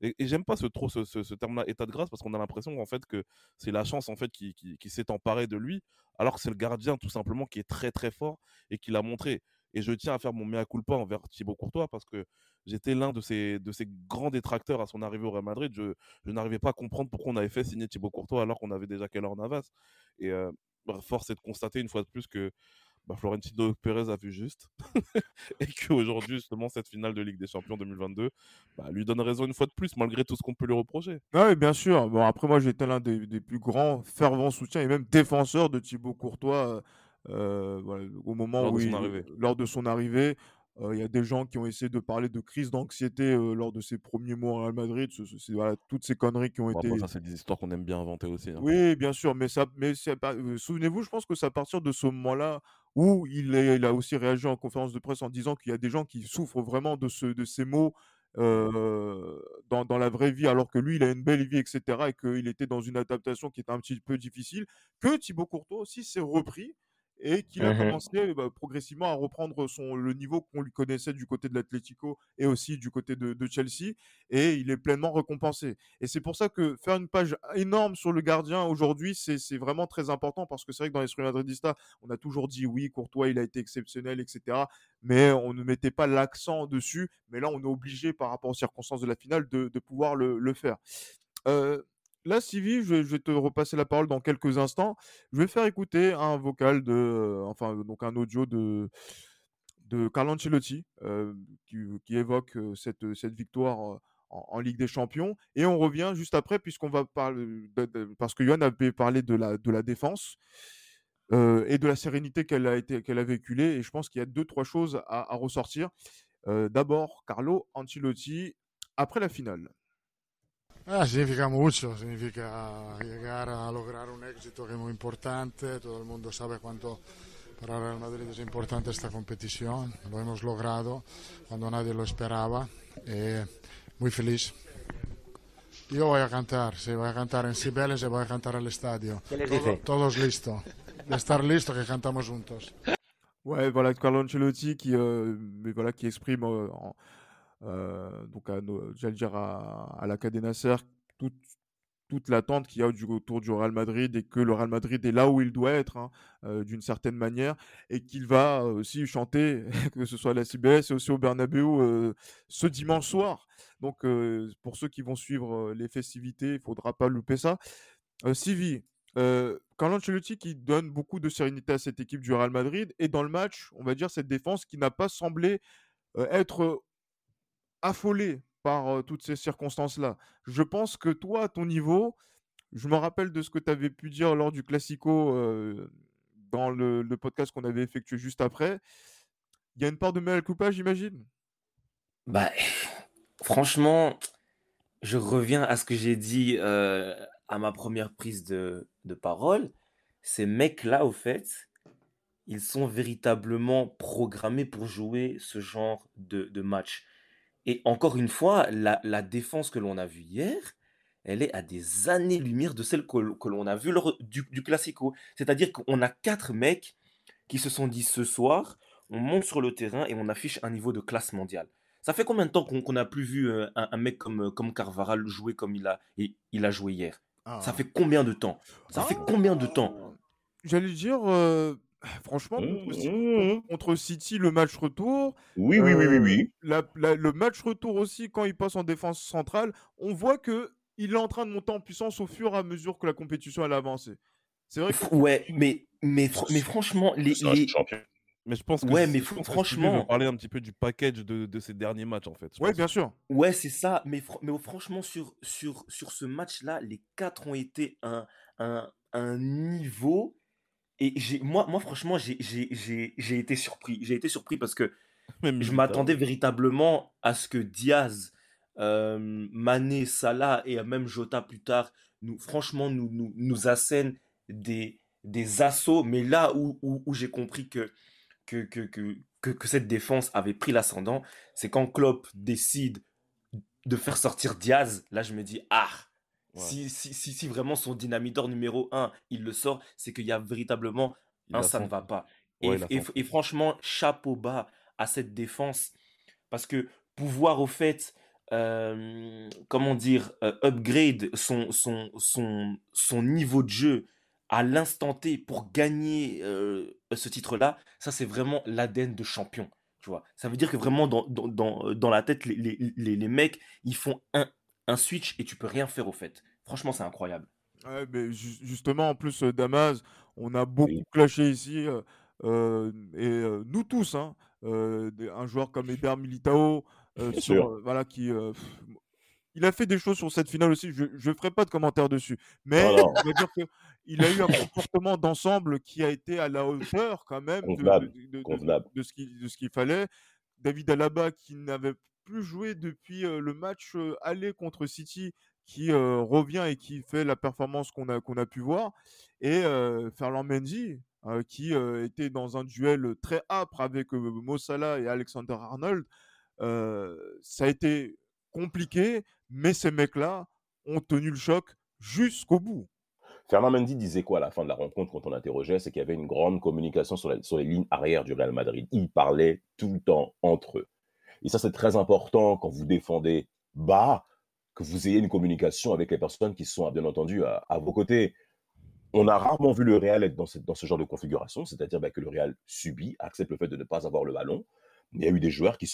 [SPEAKER 3] Et, j'aime pas ce, trop ce, terme-là, état de grâce, parce qu'on a l'impression en fait que c'est la chance en fait qui, s'est emparée de lui, alors que c'est le gardien tout simplement qui est très très fort et qui l'a montré. Et je tiens à faire mon mea culpa envers Thibaut Courtois parce que j'étais l'un de ses, de grands détracteurs à son arrivée au Real Madrid. Je, n'arrivais pas à comprendre pourquoi on avait fait signer Thibaut Courtois alors qu'on avait déjà Keller Navas. Et euh, force est de constater une fois de plus que bah, Florentino Pérez a vu juste <laughs> et qu'aujourd'hui, justement, cette finale de Ligue des Champions 2022 bah, lui donne raison une fois de plus, malgré tout ce qu'on peut lui reprocher.
[SPEAKER 2] Ah oui, bien sûr. Bon, après, moi, j'étais l'un des, plus grands fervents soutiens et même défenseurs de Thibaut Courtois euh, au moment où il, lors de son arrivée. Il y a des gens qui ont essayé de parler de crise d'anxiété lors de ses premiers mois au Real Madrid. Voilà, toutes ces conneries qui ont été.
[SPEAKER 3] ça, c'est des histoires qu'on aime bien inventer aussi. Hein.
[SPEAKER 2] Oui, bien sûr, mais ça, mais souvenez-vous, je pense que c'est à partir de ce moment-là où il, il, a aussi réagi en conférence de presse en disant qu'il y a des gens qui souffrent vraiment de, ce, de ces mots dans, dans, la vraie vie, alors que lui, il a une belle vie, etc., et qu'il était dans une adaptation qui était un petit peu difficile, que Thibaut Courtois aussi s'est repris et qu'il a mmh commencé bah, progressivement à reprendre son, le niveau qu'on lui connaissait du côté de l'Atlético et aussi du côté de, Chelsea, et il est pleinement récompensé. Et c'est pour ça que faire une page énorme sur le gardien aujourd'hui, c'est vraiment très important, parce que c'est vrai que dans l'esprit madridista, on a toujours dit oui, Courtois, il a été exceptionnel, etc., mais on ne mettait pas l'accent dessus, mais là, on est obligé, par rapport aux circonstances de la finale, de, pouvoir le, le faire. Euh, Là, Sylvie, je vais, te repasser la parole dans quelques instants. Je vais faire écouter un vocal de, euh, enfin, donc un audio de, Carlo Ancelotti euh, qui, évoque euh, cette, victoire en, Ligue des Champions. Et on revient juste après, puisqu'on va parler, parce que Johan avait parlé de la, défense. et de la sérénité qu'elle a été a véhiculée et je pense qu'il y a deux trois choses à ressortir d'abord Carlo Ancelotti après la finale
[SPEAKER 8] Ah, significa mucho, significa llegar a lograr un éxito que es muy importante. Todo el mundo sabe cuánto para Real Madrid es importante esta competición. Lo hemos logrado cuando nadie lo esperaba. Eh, muy feliz. Yo voy a cantar, sí, voy a cantar en Cibeles y voy a cantar al estadio. todos listos. De estar listo que cantamos juntos.
[SPEAKER 2] Ouais, voilà, Carlo Ancelotti qui, euh, voilà, qui exprime euh, Euh, donc à, j'allais dire à, la Cadena toute, toute l'attente qu'il y a autour du Real Madrid et que le Real Madrid est là où il doit être hein, euh, d'une certaine manière et qu'il va aussi chanter <laughs> que ce soit à la CBS et aussi au Bernabeu euh, ce dimanche soir. Donc pour ceux qui vont suivre les festivités, il faudra pas louper ça. Sivi, euh, Carlo Ancelotti qui donne beaucoup de sérénité à cette équipe du Real Madrid et dans le match, on va dire cette défense qui n'a pas semblé être affolé par toutes ces circonstances-là. Je pense que toi, à ton niveau, je me rappelle de ce que tu avais pu dire lors du Classico dans le, podcast qu'on avait effectué juste après. Il y a une part de mal coupa, j'imagine?
[SPEAKER 4] Bah, <laughs> franchement, je reviens à ce que j'ai dit à ma première prise de, parole. Ces mecs-là, au fait, ils sont véritablement programmés pour jouer ce genre de, de match. Et encore une fois, la, défense que l'on a vue hier, elle est à des années-lumière de celle que, l'on a vue du, du Classico. C'est-à-dire qu'on a quatre mecs qui se sont dit ce soir, on monte sur le terrain et on affiche un niveau de classe mondiale. Ça fait combien de temps qu'on n'a plus vu euh, un, mec comme, euh, comme Carvaral jouer comme il a, il a joué hier? Ça ah. fait combien de temps? Ça fait combien de temps?
[SPEAKER 2] J'allais dire, euh, Franchement, mmh, mmh, mmh. contre, City, le match retour.
[SPEAKER 5] Oui, oui, oui, oui, oui.
[SPEAKER 2] le match retour aussi, quand il passe en défense centrale, on voit que il est en train de monter en puissance au fur et à mesure que la compétition elle avance.
[SPEAKER 4] C'est vrai. Ouais, mais mais mais franchement, les,
[SPEAKER 3] Mais je pense que
[SPEAKER 4] ouais, mais franchement,
[SPEAKER 3] parler un petit peu du package de, de ces derniers matchs en fait.
[SPEAKER 2] Ouais, bien sûr.
[SPEAKER 4] Ouais, c'est ça. Mais, mais franchement, sur, sur, sur ce match-là, les quatre ont été un, un, un niveau et moi, moi, franchement, j'ai été surpris. J'ai été surpris parce que <laughs> je m'attendais véritablement à ce que Diaz, euh, Mané, Salah et même Jota plus tard, nous, franchement, nous, nous, nous assènent des, des assauts. Mais là où, où, j'ai compris que que, que, que, que, cette défense avait pris l'ascendant, c'est quand Klopp décide de faire sortir Diaz. Là, je me dis, ah, si, si, si, vraiment son dynamiteur numéro 1, il le sort, c'est qu'il y a véritablement un ça ne va pas. Et, et, franchement, chapeau bas à cette défense parce que pouvoir au fait, euh, comment dire, euh, upgrade son, son, son, son niveau de jeu à l'instant T pour gagner euh, ce titre-là, ça c'est vraiment l'ADN de champion. Tu vois, ça veut dire que vraiment dans, dans, dans, dans la tête, les, les, les, les, mecs, ils font un, un switch et tu peux rien faire au fait. Franchement, c'est incroyable.
[SPEAKER 2] Ouais, mais ju- justement, en plus, euh, Damas, on a beaucoup clashé ici, euh, euh, et euh, nous tous, hein, euh, un joueur comme Eder Militao, sur, voilà, qui, pff, il a fait des choses sur cette finale aussi. Je ne ferai pas de commentaires dessus, mais dire que il a eu un comportement d'ensemble qui a été à la hauteur quand même de, de,
[SPEAKER 5] Convenable.
[SPEAKER 2] de- de- de-
[SPEAKER 5] Convenable.
[SPEAKER 2] de ce qu'il de ce qu'il fallait. David Alaba qui n'avait plus joué depuis le match aller contre City, qui revient et qui fait la performance qu'on a, qu'on a pu voir. Et Ferland Mendy, qui était dans un duel très âpre avec Mo Salah et Alexander Arnold. Ça a été compliqué, mais ces mecs-là ont tenu le choc jusqu'au bout.
[SPEAKER 5] Fernand Mendy disait quoi à la fin de la rencontre quand on l'interrogeait? C'est qu'il y avait une grande communication sur, la- sur les lignes arrière du Real Madrid. Ils parlaient tout le temps entre eux. Et ça, c'est très important quand vous défendez bas, que vous ayez une communication avec les personnes qui sont, bien entendu, à, vos côtés. On a rarement vu le Real être dans, ce genre de configuration, c'est-à-dire bah, que le Real subit, accepte le fait de ne pas avoir le ballon. Mais il y a eu des joueurs qui,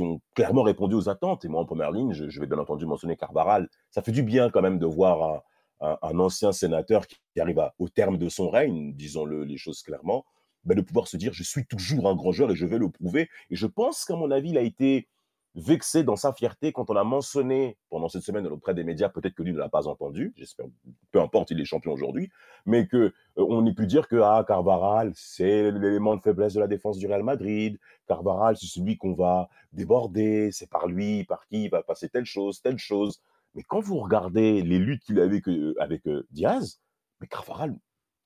[SPEAKER 5] ont clairement répondu aux attentes. Et moi, en première ligne, je, vais bien entendu mentionner Carvaral. Ça fait du bien quand même de voir un, ancien sénateur qui, arrive au terme de son règne, disons-le les choses clairement, bah, de pouvoir se dire je suis toujours un grand joueur et je vais le prouver. Et je pense qu'à mon avis, il a été vexé dans sa fierté quand on a mentionné pendant cette semaine auprès des médias, peut-être que lui ne l'a pas entendu, j'espère, peu importe, il est champion aujourd'hui, mais que euh, on ait pu dire que ah, Carvaral, c'est l'élément de faiblesse de la défense du Real Madrid, Carvaral, c'est celui qu'on va déborder, c'est par lui, par qui il va passer telle chose, telle chose. Mais quand vous regardez les luttes qu'il a avec, euh, euh, Diaz, mais Carvaral,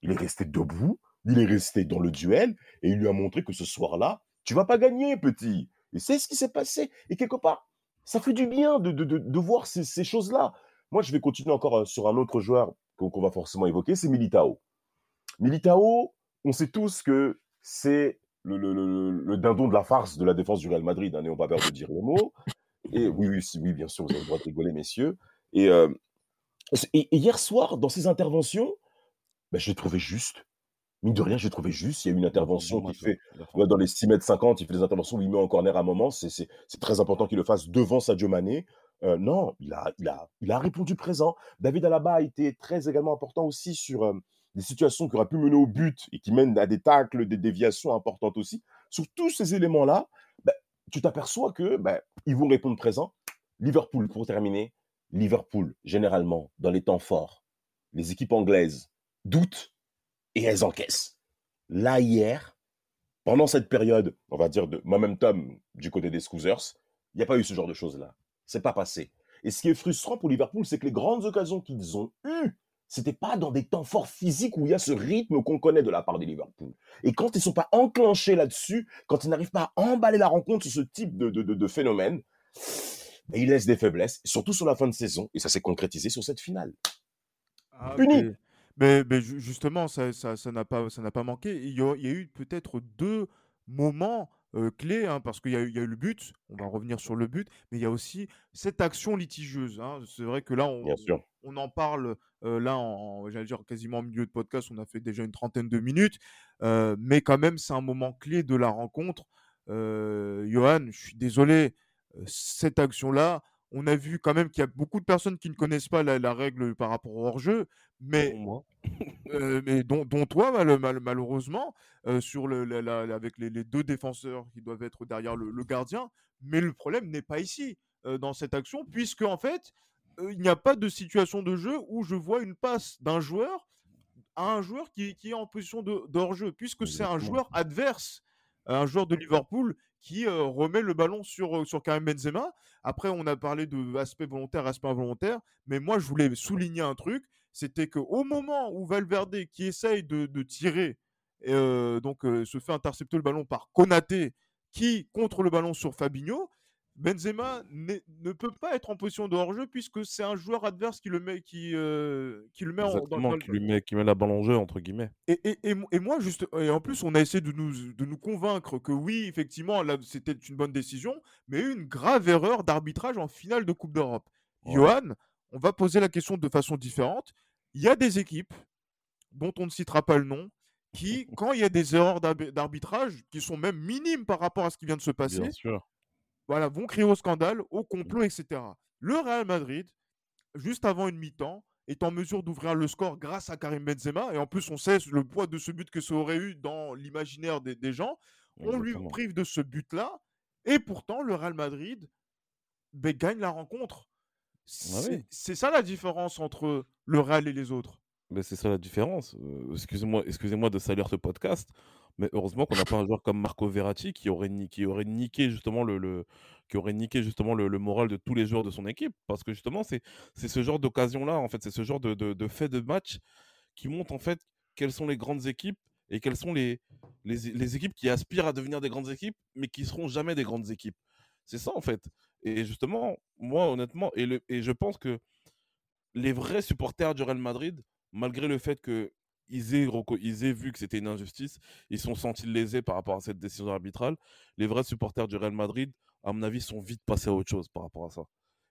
[SPEAKER 5] il est resté debout, il est resté dans le duel, et il lui a montré que ce soir-là, tu vas pas gagner, petit. Et c'est ce qui s'est passé. Et quelque part, ça fait du bien de, de, de, voir ces, ces choses-là. Moi, je vais continuer encore euh, sur un autre joueur qu'on va forcément évoquer, c'est Militao. Militao, on sait tous que c'est le, le, le, le dindon de la farce de la défense du Real Madrid, hein, n'ayons pas peur de dire le mot. Et oui, oui, oui, bien sûr, vous avez le droit de rigoler, messieurs. Et, euh, hier soir, dans ses interventions, ben, je l'ai trouvé juste. Mine de rien, je l'ai trouvé juste. Il y a eu une intervention
[SPEAKER 3] Bon
[SPEAKER 5] qu'il
[SPEAKER 3] match,
[SPEAKER 5] fait ouais, dans les 6 mètres 50, il fait des interventions où il met en corner à un moment. C'est très important qu'il le fasse devant Sadio Mané. Euh, non, il a, il, a, il a répondu présent. David Alaba a été très également important aussi sur euh, des situations qui auraient pu mener au but et qui mènent à des tacles, des déviations importantes aussi. Sur tous ces éléments-là, ben, tu t'aperçois que ben, ils vont répondre présent. Liverpool, pour terminer, Liverpool, généralement, dans les temps forts, les équipes anglaises doutent et elles encaissent. Là, hier, pendant cette période, on va dire de momentum du côté des Scousers, il n'y a pas eu ce genre de choses-là. C'est pas passé. Et ce qui est frustrant pour Liverpool, c'est que les grandes occasions qu'ils ont eues, c'était pas dans des temps forts physiques où il y a ce rythme qu'on connaît de la part des Liverpool. Et quand ils sont pas enclenchés là-dessus, quand ils n'arrivent pas à emballer la rencontre sur ce type de, de, de, de phénomène, ben, ils laissent des faiblesses, surtout sur la fin de saison. Et ça s'est concrétisé sur cette finale.
[SPEAKER 2] Ah,
[SPEAKER 5] Puni.
[SPEAKER 2] Mais, mais ju- justement, ça ça, ça n'a pas, ça n'a pas manqué. Il y a, il y a eu peut-être deux moments euh, clés, hein, parce qu'il y, a eu- il y a eu le but, on va revenir sur le but, mais il y a aussi cette action litigieuse. hein. C'est vrai que là, on, en parle euh, là, en, j'allais dire quasiment en milieu de podcast, on a fait déjà une trentaine de minutes, euh, mais quand même, c'est un moment clé de la rencontre. Johan, je suis désolé, cette action-là, on a vu quand même qu'il y a beaucoup de personnes qui ne connaissent pas la, la règle par rapport au hors-jeu, mais,
[SPEAKER 3] moi. <laughs>
[SPEAKER 2] euh, mais dont, toi, mal- mal- malheureusement, euh, sur le, la- la- la- avec les, les deux défenseurs qui doivent être derrière le, le gardien. Mais le problème n'est pas ici, euh, dans cette action, puisque en fait, il n'y a pas de situation de jeu où je vois une passe d'un joueur à un joueur qui, qui est en position de, de hors-jeu, puisque c'est un joueur adverse, un joueur de Liverpool qui euh, remet le ballon sur, euh, sur Karim Benzema. Après, on a parlé de aspect volontaire, aspect involontaire, mais moi, je voulais souligner un truc, c'était qu'au moment où Valverde, qui essaye de, tirer, euh, donc se fait intercepter le ballon par Konaté, qui contre le ballon sur Fabinho, Benzema ne peut pas être en position de hors-jeu puisque c'est un joueur adverse qui le met, qui, euh, qui le met en, dans,
[SPEAKER 3] qui lui met, qui met la balle en jeu, entre guillemets.
[SPEAKER 2] Et, et, et, mo- et moi, juste, et en plus, on a essayé de nous, de nous convaincre que oui, effectivement, là, c'était une bonne décision, mais une grave erreur d'arbitrage en finale de Coupe d'Europe.
[SPEAKER 3] Ouais.
[SPEAKER 2] Johan, on va poser la question de façon différente. Il y a des équipes dont on ne citera pas le nom qui, <laughs> quand il y a des erreurs d'arbi- d'arbitrage qui sont même minimes par rapport à ce qui vient de se passer,
[SPEAKER 3] Bien sûr.
[SPEAKER 2] Voilà, vont crier au scandale, au complot, etc. Le Real Madrid, juste avant une mi-temps, est en mesure d'ouvrir le score grâce à Karim Benzema. Et en plus, on sait le poids de ce but que ça aurait eu dans l'imaginaire des, des gens. On lui prive de ce but-là. Et pourtant, le Real Madrid ben, gagne la rencontre. C'est
[SPEAKER 3] oui.
[SPEAKER 2] c'est ça la différence entre le Real et les autres.
[SPEAKER 3] Mais c'est ça la différence. Euh, excusez-moi, excusez-moi de salir ce podcast, mais heureusement qu'on n'a pas un joueur comme Marco Verratti qui aurait, qui aurait niqué justement le, qui aurait niqué justement le, moral de tous les joueurs de son équipe, parce que justement c'est ce genre d'occasion-là, en fait, c'est ce genre de, de, de fait de match qui montre en fait quelles sont les grandes équipes et quelles sont les, les, les équipes qui aspirent à devenir des grandes équipes, mais qui seront jamais des grandes équipes. C'est ça en fait. Et justement, moi honnêtement, et, et je pense que les vrais supporters du Real Madrid, malgré le fait ils aient vu que c'était une injustice, ils sont sentis lésés par rapport à cette décision arbitrale, les vrais supporters du Real Madrid, à mon avis, sont vite passés à autre chose par rapport à ça.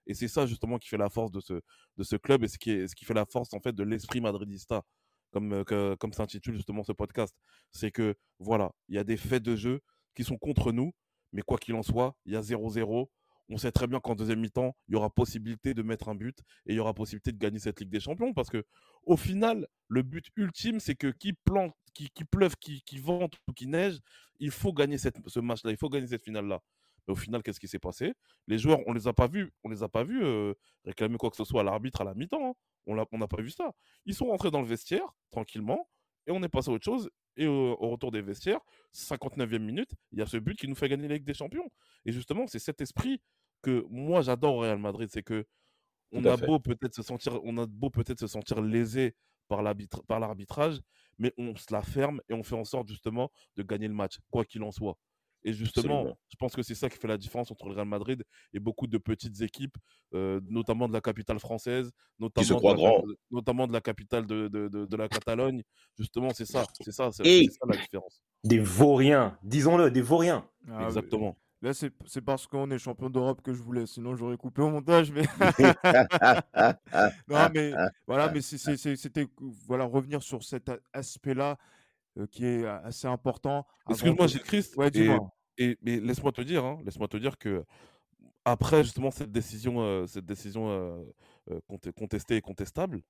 [SPEAKER 3] Et c'est ça justement qui fait la force de ce, club et ce qui, fait la force en fait de l'esprit madridista, comme, euh, comme s'intitule justement ce podcast. C'est que voilà, il y a des faits de jeu qui sont contre nous, mais quoi qu'il en soit, il y a 0-0. On sait très bien qu'en deuxième mi-temps, il y aura possibilité de mettre un but et il y aura possibilité de gagner cette Ligue des Champions parce que au final, le but ultime, c'est que qui plante, qui, pleuve, qui, qui vente ou qui neige, il faut gagner cette, ce match-là, il faut gagner cette finale-là. Mais au final, qu'est-ce qui s'est passé? Les joueurs, on les a pas vus, on les a pas vus euh, réclamer quoi que ce soit à l'arbitre à la mi-temps. hein. On n'a pas vu ça. Ils sont rentrés dans le vestiaire tranquillement et on est passé à autre chose. Et au, au retour des vestiaires, 59e minute, il y a ce but qui nous fait gagner la Ligue des Champions. Et justement, c'est cet esprit que moi j'adore au Real Madrid, c'est que on a
[SPEAKER 5] fait.
[SPEAKER 3] beau peut-être se sentir, on a beau peut-être se sentir lésé par l'arbitrage, mais on se la ferme et on fait en sorte justement de gagner le match, quoi qu'il en soit. Et justement,
[SPEAKER 5] Absolument.
[SPEAKER 3] je pense que c'est ça qui fait la différence entre le Real Madrid et beaucoup de petites équipes, euh, notamment de la capitale française, notamment, de la,
[SPEAKER 5] grands.
[SPEAKER 3] cap- notamment de la capitale de, de- de- de la Catalogne. Justement, c'est ça, c'est ça, c'est ça la différence.
[SPEAKER 4] des vauriens, disons-le, des vauriens.
[SPEAKER 2] Ah,
[SPEAKER 3] Exactement.
[SPEAKER 2] Là, c'est parce qu'on est champion d'Europe que je voulais. Sinon, j'aurais coupé au montage. Mais <laughs> non, mais voilà, mais c'était voilà revenir sur cet aspect-là euh, qui est assez important.
[SPEAKER 3] Excuse-moi, Gilles Christ.
[SPEAKER 2] Ouais,
[SPEAKER 3] et, mais laisse-moi te dire, hein, laisse-moi te dire que après justement cette décision, euh, cette décision euh, conte- contestée et contestable,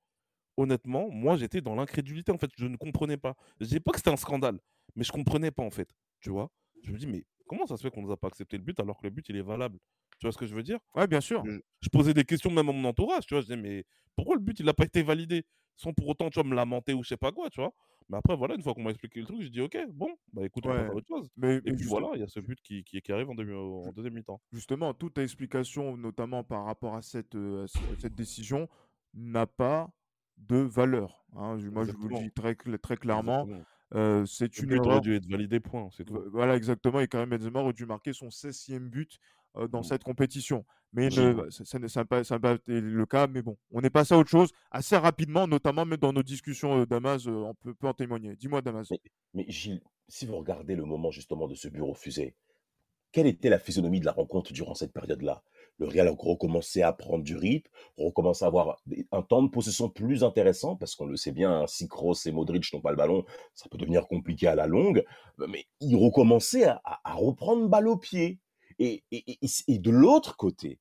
[SPEAKER 3] honnêtement, moi j'étais dans l'incrédulité. En fait, je ne comprenais pas. Je dis pas que c'était un scandale, mais je comprenais pas en fait. Tu vois Je me dis mais comment ça se fait qu'on nous a pas accepté le but alors que le but il est valable? Tu vois ce que je veux dire?
[SPEAKER 2] Ouais, bien sûr.
[SPEAKER 3] je, je posais des questions même à mon entourage, tu vois. Je disais, mais pourquoi le but, il n'a pas été validé? Sans pour autant, tu vois, me lamenter ou je sais pas quoi, tu vois? Mais après, voilà, une fois qu'on m'a expliqué le truc, je dis, ok, bon, bah écoute, on
[SPEAKER 2] Ouais.
[SPEAKER 3] passe à autre chose.
[SPEAKER 2] Mais,
[SPEAKER 3] Et
[SPEAKER 2] mais
[SPEAKER 3] puis voilà, il y a ce but qui, qui, qui arrive en, demi- en deuxième mi-temps.
[SPEAKER 2] justement, toute explication, notamment par rapport à cette, euh, à ce- à cette décision, n'a pas de valeur. hein. Je- Moi, je vous le dis très, très clairement.
[SPEAKER 3] Exactement.
[SPEAKER 2] Euh, c'est une erreur.
[SPEAKER 3] dû être validé, point, tout.
[SPEAKER 2] Voilà, exactement. Et Karim Benzema aurait dû marquer son 16e but euh, dans
[SPEAKER 3] Mm.
[SPEAKER 2] cette compétition. Mais ne- ça n'a pas, été le cas. Mais bon, on est passé à autre chose assez rapidement, notamment même dans nos discussions, euh, Damas, on peut, peut en témoigner. Dis-moi, Damas.
[SPEAKER 5] Mais, mais Gilles, si vous regardez le moment justement de ce but refusé, quelle était la physionomie de la rencontre durant cette période-là? Le Real a recommencé à prendre du rythme, recommencé à avoir un temps de possession plus intéressant, parce qu'on le sait bien, hein, si Kroos et Modric n'ont pas le ballon, ça peut devenir compliqué à la longue, mais ils recommençaient à, reprendre balle au pied. Et- et de l'autre côté,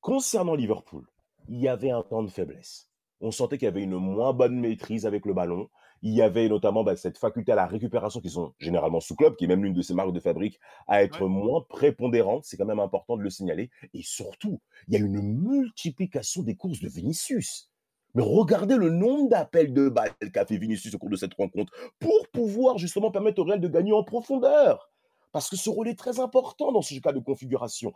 [SPEAKER 5] concernant Liverpool, il y avait un temps de faiblesse. On sentait qu'il y avait une moins bonne maîtrise avec le ballon. Il y avait notamment bah, cette faculté à la récupération qui sont généralement sous club, qui est même l'une de ces marques de fabrique, à être
[SPEAKER 2] Ouais.
[SPEAKER 5] moins prépondérante. C'est quand même important de le signaler. Et surtout, il y a une multiplication des courses de Vinicius. Mais regardez le nombre d'appels de balles qu'a fait Vinicius au cours de cette rencontre pour pouvoir justement permettre au Real de gagner en profondeur. Parce que ce rôle est très important dans ce cas de configuration.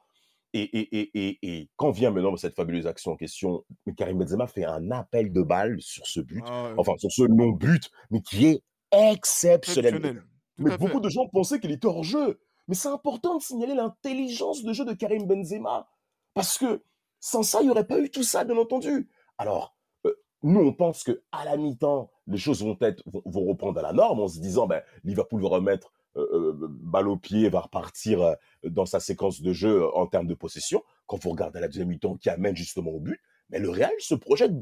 [SPEAKER 5] Et, et, et, et, quand vient maintenant cette fabuleuse action en question, Karim Benzema fait un appel de balle sur ce but,
[SPEAKER 2] Ah,
[SPEAKER 5] enfin sur ce non-but, mais qui est exceptionnel. Mais
[SPEAKER 2] fait.
[SPEAKER 5] beaucoup de gens pensaient qu'il était hors jeu. Mais c'est important de signaler l'intelligence de jeu de Karim Benzema. Parce que sans ça, il n'y aurait pas eu tout ça, bien entendu. Alors, euh, nous, on pense que à la mi-temps, les choses vont, être, vont, reprendre à la norme en se disant, ben, Liverpool va remettre balle au pied, va repartir dans sa séquence de jeu en termes de possession. Quand vous regardez la deuxième mi-temps qui amène justement au but, mais le Real se projette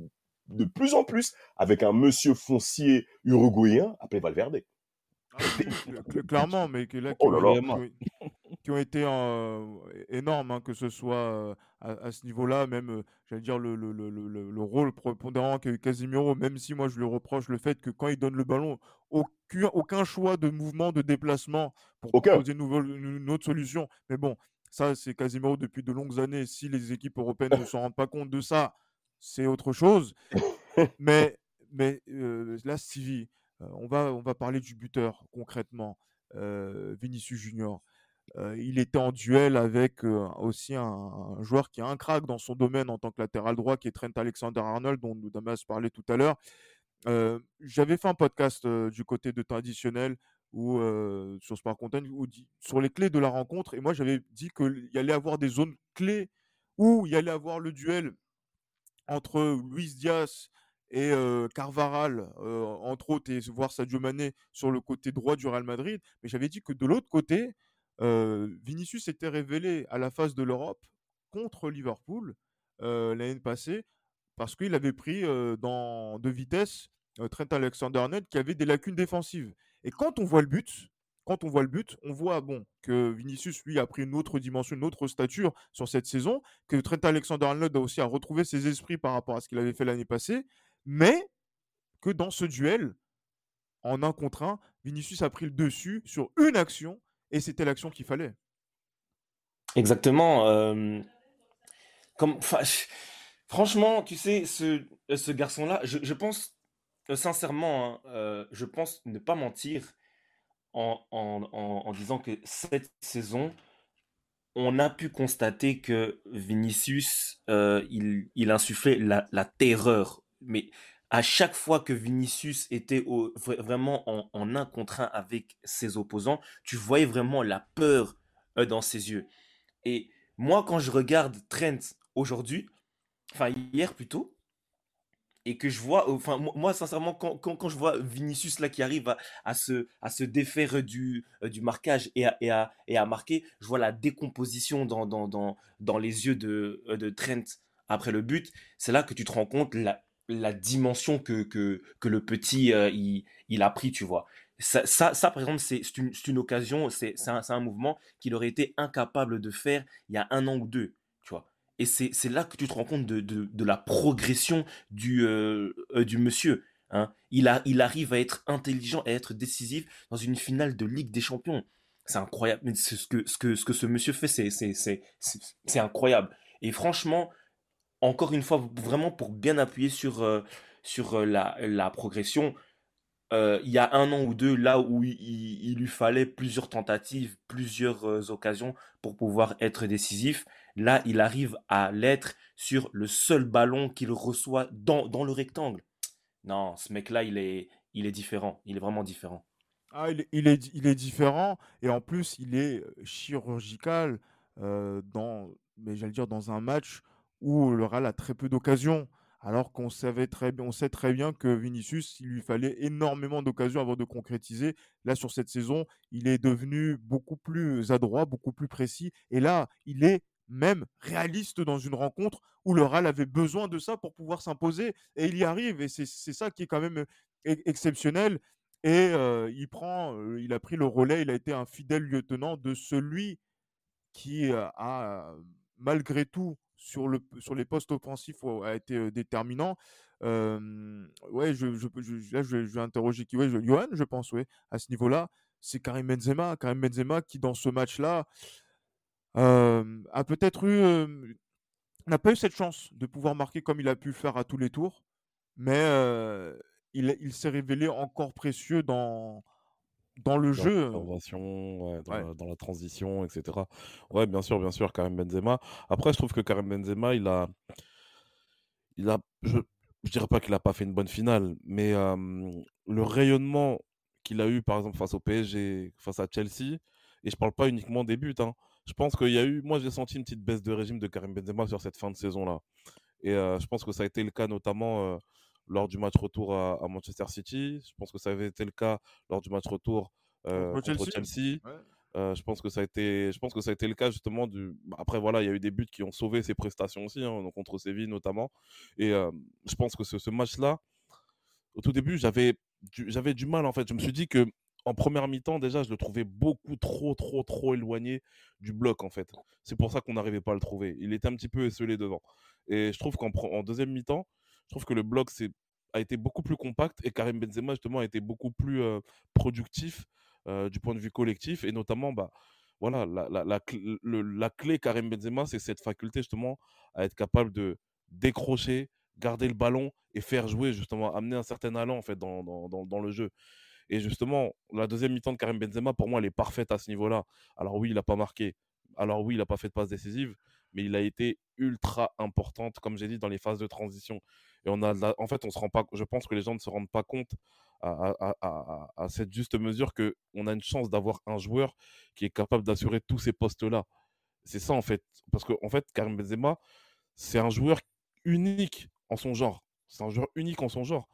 [SPEAKER 5] de plus en plus avec un monsieur foncier uruguayen appelé Valverde.
[SPEAKER 2] Ah clairement, mais que là,
[SPEAKER 5] Oh là
[SPEAKER 2] qui ont été euh, énormes, hein, que ce soit euh, à, à ce niveau-là, même, euh, j'allais dire, le, le, le, le, le rôle prépondérant qu'a eu Casimiro, même si moi je lui reproche le fait que quand il donne le ballon, aucun, aucun choix de mouvement, de déplacement pour proposer une, nouvelle, une une autre solution. Mais bon, ça, c'est Casimiro depuis de longues années. Si les équipes européennes ne <laughs> s'en rendent pas compte de ça, c'est autre chose. <laughs> Mais, mais là, Stevie, on, va, on va parler du buteur concrètement, Vinicius Junior. Il était en duel avec aussi un, joueur qui a un crack dans son domaine en tant que latéral droit, qui est Trent Alexander-Arnold, dont Damas parlait tout à l'heure. J'avais fait un podcast du côté de où, euh, sur Spark Content où sur les clés de la rencontre. Et moi, j'avais dit qu'il y allait avoir des zones clés où il y allait avoir le duel entre Luis Diaz et euh, Carvaral, entre autres, et voir Sadio Mané sur le côté droit du Real Madrid. Mais j'avais dit que de l'autre côté, Vinicius s'était révélé à la face de l'Europe contre Liverpool l'année passée parce qu'il avait pris dans de vitesse Trent Alexander-Arnold qui avait des lacunes défensives. Et quand on voit le but, quand on voit le but, on voit bon que Vinicius lui a pris une autre dimension, une autre stature sur cette saison, que Trent Alexander-Arnold a aussi à retrouver ses esprits par rapport à ce qu'il avait fait l'année passée, mais que dans ce duel, en un contre un, Vinicius a pris le dessus sur une action et c'était l'action qu'il fallait.
[SPEAKER 4] Exactement. euh, comme, franchement, tu sais, ce, garçon-là, je, pense, euh, sincèrement, hein, euh, je pense ne pas mentir en, disant que cette saison, on a pu constater que Vinicius, il, il insufflait la, la terreur. Mais à chaque fois que Vinicius était vraiment en, en un contre un avec ses opposants, tu voyais vraiment la peur euh, dans ses yeux. Et moi, quand je regarde Trent aujourd'hui, enfin hier plutôt, et que je vois, enfin moi, sincèrement, quand, quand, je vois Vinicius là qui arrive à, se, à se défaire du, euh, du marquage et à, et, à, et à marquer, je vois la décomposition dans, dans, dans, dans les yeux de, euh, de Trent après le but. C'est là que tu te rends compte la dimension que, que, que le petit euh, il, a pris, tu vois. Ça, ça, par exemple, c'est une, une occasion, c'est un, un mouvement qu'il aurait été incapable de faire il y a un an ou deux, tu vois. Et c'est là que tu te rends compte de, de, de la progression du, euh, euh, du monsieur. Hein. Il, a, il arrive à être intelligent à être décisif dans une finale de Ligue des Champions. C'est incroyable. Ce que, ce, que, ce que ce monsieur fait, c'est incroyable. Et franchement, encore une fois, vraiment pour bien appuyer sur, euh, sur euh, la, la progression, euh, il y a un an ou deux, là où il, lui fallait plusieurs tentatives, plusieurs occasions pour pouvoir être décisif, là, il arrive à l'être sur le seul ballon qu'il reçoit dans, dans le rectangle. Non, ce mec-là, il est, il est différent. Il est vraiment différent.
[SPEAKER 2] Ah, il, est- il est, différent et en plus il est chirurgical dans, mais j'allais dire dans un match où le Real a très peu d'occasions, alors qu'on savait très bien, on sait très bien que Vinicius, il lui fallait énormément d'occasions avant de concrétiser. Là sur cette saison, il est devenu beaucoup plus adroit, beaucoup plus précis et là il est même réaliste dans une rencontre où le Real avait besoin de ça pour pouvoir s'imposer et il y arrive et c'est ça qui est quand même exceptionnel et il prend, il a pris le relais, il a été un fidèle lieutenant de celui qui a, malgré tout, sur, le, sur les postes offensifs, a été déterminant. Ouais, je, je, je- là, je, vais- interroger qui, ouais, Johan, je pense, ouais, à ce niveau-là, c'est Karim Benzema, Karim Benzema qui, dans ce match-là, a peut-être eu, n'a pas eu cette chance de pouvoir marquer comme il a pu faire à tous les tours, mais il, il s'est révélé encore précieux dans, dans le
[SPEAKER 3] Dans
[SPEAKER 2] jeu.
[SPEAKER 3] ouais, dans,
[SPEAKER 2] Ouais.
[SPEAKER 3] La, dans la transition, etc. Ouais, bien sûr, bien sûr, Karim Benzema. Après, je trouve que Karim Benzema, il a, il a, je, je dirais pas qu'il a pas fait une bonne finale, mais euh, le rayonnement qu'il a eu, par exemple, face au PSG, face à Chelsea, Et je parle pas uniquement des buts. hein. Je pense qu'il y a eu, moi j'ai senti une petite baisse de régime de Karim Benzema sur cette fin de saison-là. Et euh, je pense que ça a été le cas notamment euh, lors du match retour à, à Manchester City. Je pense que ça avait été le cas lors du match retour euh,
[SPEAKER 2] Contre Chelsea?
[SPEAKER 3] Chelsea.
[SPEAKER 2] Ouais.
[SPEAKER 3] Euh, je pense que ça a été, je pense que ça a été le cas justement du. bah, Après voilà, il y a eu des buts qui ont sauvé ses prestations aussi, hein, donc contre Séville notamment. Et euh, je pense que ce, ce match-là, au tout début, j'avais du, j'avais du mal en fait. Je me suis dit que en première mi-temps déjà, je le trouvais beaucoup trop, trop, trop éloigné du bloc en fait. C'est pour ça qu'on n'arrivait pas à le trouver. Il était un petit peu esselé devant. Et je trouve qu'en en deuxième mi-temps, trouve que le bloc a été beaucoup plus compact et Karim Benzema justement a été beaucoup plus euh, productif euh, du point de vue collectif et notamment bah voilà la, la, la, clé Karim Benzema c'est cette faculté justement à être capable de décrocher garder le ballon et faire jouer justement amener un certain allant en fait dans, dans, dans, dans le jeu. Et justement la deuxième mi-temps de Karim Benzema pour moi elle est parfaite à ce niveau là alors oui il n'a pas marqué. Alors oui il n'a pas fait de passe décisive mais il a été ultra importante comme j'ai dit dans les phases de transition et on a en fait on se rend pas je pense que les gens ne se rendent pas compte à, cette juste mesure que on a une chance d'avoir un joueur qui est capable d'assurer tous ces postes là c'est ça en fait parce que en fait Karim Benzema c'est un joueur unique en son genre. C'est un joueur unique en son genre.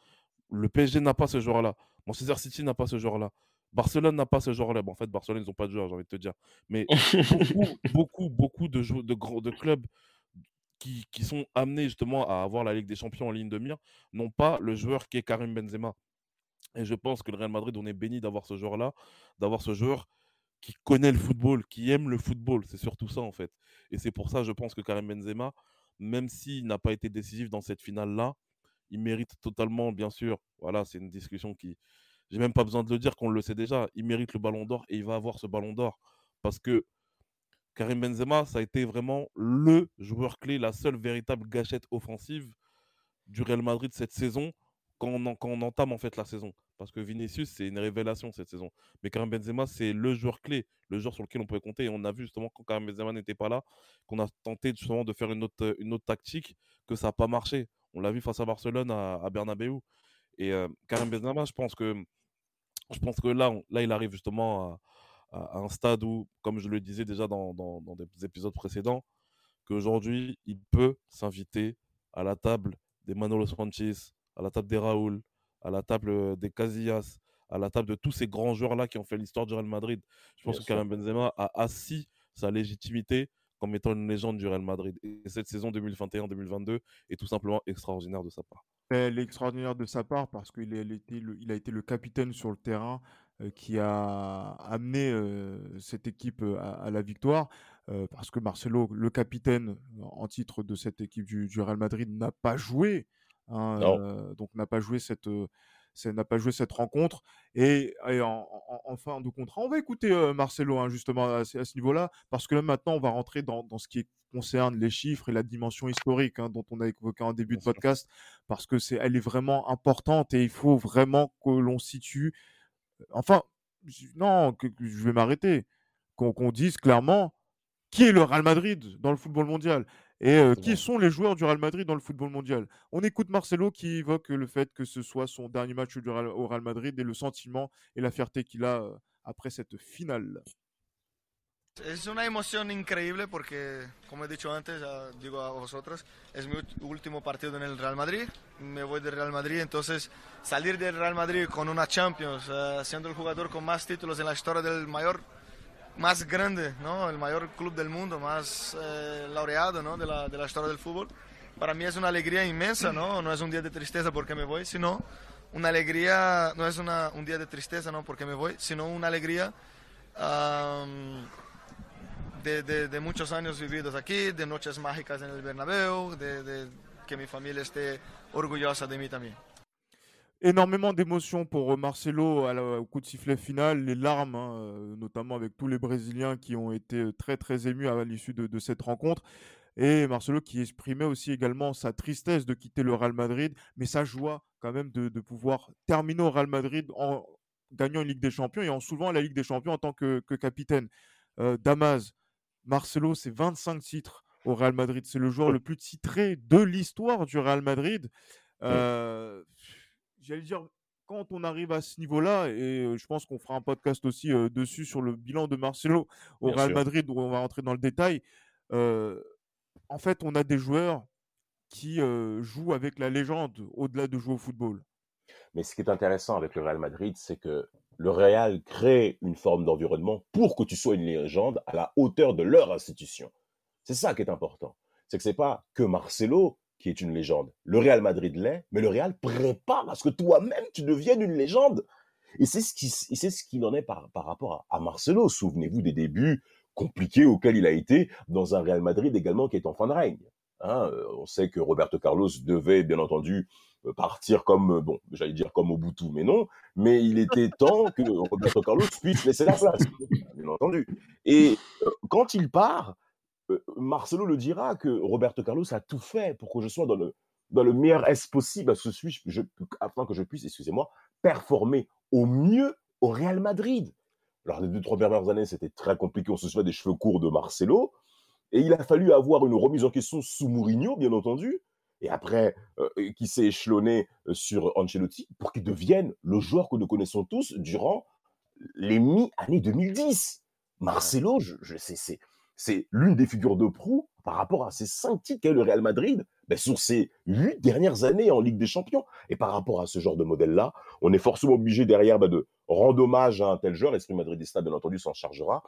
[SPEAKER 3] Le PSG n'a pas ce joueur là Manchester City n'a pas ce joueur là Barcelone n'a pas ce joueur là bon, en fait Barcelone ils n'ont pas de joueur j'ai envie de te dire mais beaucoup <laughs> beaucoup beaucoup de, de, gros- de clubs qui, qui sont amenés justement à avoir la Ligue des Champions en ligne de mire n'ont pas le joueur qui est Karim Benzema. Et je pense que le Real Madrid, on est béni d'avoir ce joueur-là, d'avoir ce joueur qui connaît le football, qui aime le football. C'est surtout ça, en fait. Et c'est pour ça, je pense que Karim Benzema, même s'il n'a pas été décisif dans cette finale-là, il mérite totalement, bien sûr. Voilà, c'est une discussion qui. J'ai même pas besoin de le dire, qu'on le sait déjà. Il mérite le ballon d'or et il va avoir ce ballon d'or. Parce que Karim Benzema, ça a été vraiment le joueur clé, la seule véritable gâchette offensive du Real Madrid cette saison quand on, quand on entame en fait la saison. Parce que Vinicius, c'est une révélation cette saison. Mais Karim Benzema, c'est le joueur clé, le joueur sur lequel on pouvait compter. Et on a vu justement quand Karim Benzema n'était pas là, qu'on a tenté justement de faire une autre, une autre tactique, que ça n'a pas marché. On l'a vu face à Barcelone, à, à Bernabeu. Et euh, Karim Benzema, je pense que, je pense que là, on- là, il arrive justement à, un stade où, comme je le disais déjà dans, dans- dans des épisodes précédents, qu'aujourd'hui, il peut s'inviter à la table des Manolo Sanchez, à la table des Raúl, à la table euh, des Casillas, à la table de tous ces grands joueurs-là qui ont fait l'histoire du Real Madrid. Je pense
[SPEAKER 5] Bien
[SPEAKER 3] que
[SPEAKER 5] sûr.
[SPEAKER 3] Karim Benzema a assis sa légitimité comme étant une légende du Real Madrid. Et cette saison 2021-2022 est tout simplement extraordinaire de sa part.
[SPEAKER 2] Elle est extraordinaire de sa part parce qu'il le- il a été le capitaine sur le terrain euh, qui a amené euh, cette équipe à, à la victoire. euh, parce que Marcelo, le capitaine en titre de cette équipe du, du Real Madrid, n'a pas joué. hein, donc n'a pas joué cette, n'a pas joué cette rencontre. Et, et en, en- en fin de contrat, on va écouter euh, Marcelo hein, justement à, ce- à ce niveau-là, parce que là maintenant on va rentrer dans, dans ce qui concerne les chiffres et la dimension historique hein, dont on a évoqué en début de podcast, parce que c'est, elle est vraiment importante et il faut vraiment que l'on situe. Enfin, non, que, que je vais m'arrêter, qu'on qu'on dise clairement qui est le Real Madrid dans le football mondial et euh, qui sont les joueurs du Real Madrid dans le football mondial? On écoute Marcelo qui évoque le fait que ce soit son dernier match du Real- au Real Madrid et le sentiment et la fierté qu'il a euh, après cette finale.
[SPEAKER 9] Es una emoción increíble porque, como he dicho antes, digo a vosotros, es mi último partido en el Real Madrid. Me voy del Real Madrid, entonces salir del Real Madrid con una Champions, eh, siendo el jugador con más títulos en la historia del mayor, más grande, ¿no? El mayor club del mundo, más eh, laureado, ¿no? De la, de la historia del fútbol. Para mí es una alegría inmensa, ¿no? No es un día de tristeza porque me voy, sino una alegría, no es una- un día de tristeza, ¿no? Porque me voy, sino una alegría. de, de- de muchos años vividos aquí, de noches mágicas en el Bernabéu, de que mi familia esté orgullosa de mí también.
[SPEAKER 2] Énormément d'émotions pour euh, Marcelo à la- au coup de sifflet final, les larmes, hein, euh, notamment avec tous les Brésiliens qui ont été euh, très très émus à l'issue de, de cette rencontre. Et Marcelo qui exprimait aussi également sa tristesse de quitter le Real Madrid, mais sa joie quand même de, de pouvoir terminer au Real Madrid en gagnant une Ligue des Champions et en soulevant la Ligue des Champions en tant que, que capitaine. Euh, Damas, Marcelo, c'est 25 titres au Real Madrid. C'est le joueur le plus titré de l'histoire du Real Madrid. Euh, J'allais dire quand on arrive à ce niveau-là, et euh, je pense qu'on fera un podcast aussi euh, dessus sur le bilan de Marcelo au
[SPEAKER 5] Bien
[SPEAKER 2] Real
[SPEAKER 5] sûr.
[SPEAKER 2] Madrid, où on va rentrer dans le détail. euh, en fait, on a des joueurs qui euh, jouent avec la légende au-delà de jouer au football.
[SPEAKER 5] Mais ce qui est intéressant avec le Real Madrid, c'est que le Real crée une forme d'environnement pour que tu sois une légende à la hauteur de leur institution. C'est ça qui est important. C'est que c'est pas que Marcelo qui est une légende. Le Real Madrid l'est, mais le Real prépare à ce que toi-même tu deviennes une légende. Et c'est ce qui, c'est ce qu'il en est par, par rapport à, à Marcelo. Souvenez-vous des débuts compliqués auxquels il a été dans un Real Madrid également qui est en fin de règne. Hein, euh, on sait que Roberto Carlos devait, bien entendu, euh, partir comme, euh, bon, j'allais dire comme Mobutu, mais non, mais il était <laughs> temps que Roberto Carlos puisse laisser la place, bien entendu. Et quand il part, Marcelo le dira que Roberto Carlos a tout fait pour que je sois dans le, dans le meilleur S possible, afin que je puisse, excusez-moi, performer au mieux au Real Madrid. Alors, les deux, trois dernières années, c'était très compliqué. On se souvient des cheveux courts de Marcelo. Et il a fallu avoir une remise en question sous Mourinho, bien entendu. Et après, euh, qui s'est échelonné euh, sur Ancelotti pour qu'il devienne le joueur que nous connaissons tous durant les mi-années 2010. Marcelo, je, je sais, c'est, c'est l'une des figures de proue par rapport à ces cinq titres qu'a le Real Madrid ben, sur ces huit dernières années en Ligue des Champions. Et par rapport à ce genre de modèle-là, on est forcément obligé derrière ben, de rendre hommage à un tel joueur. L'esprit madridista, bien entendu, s'en chargera.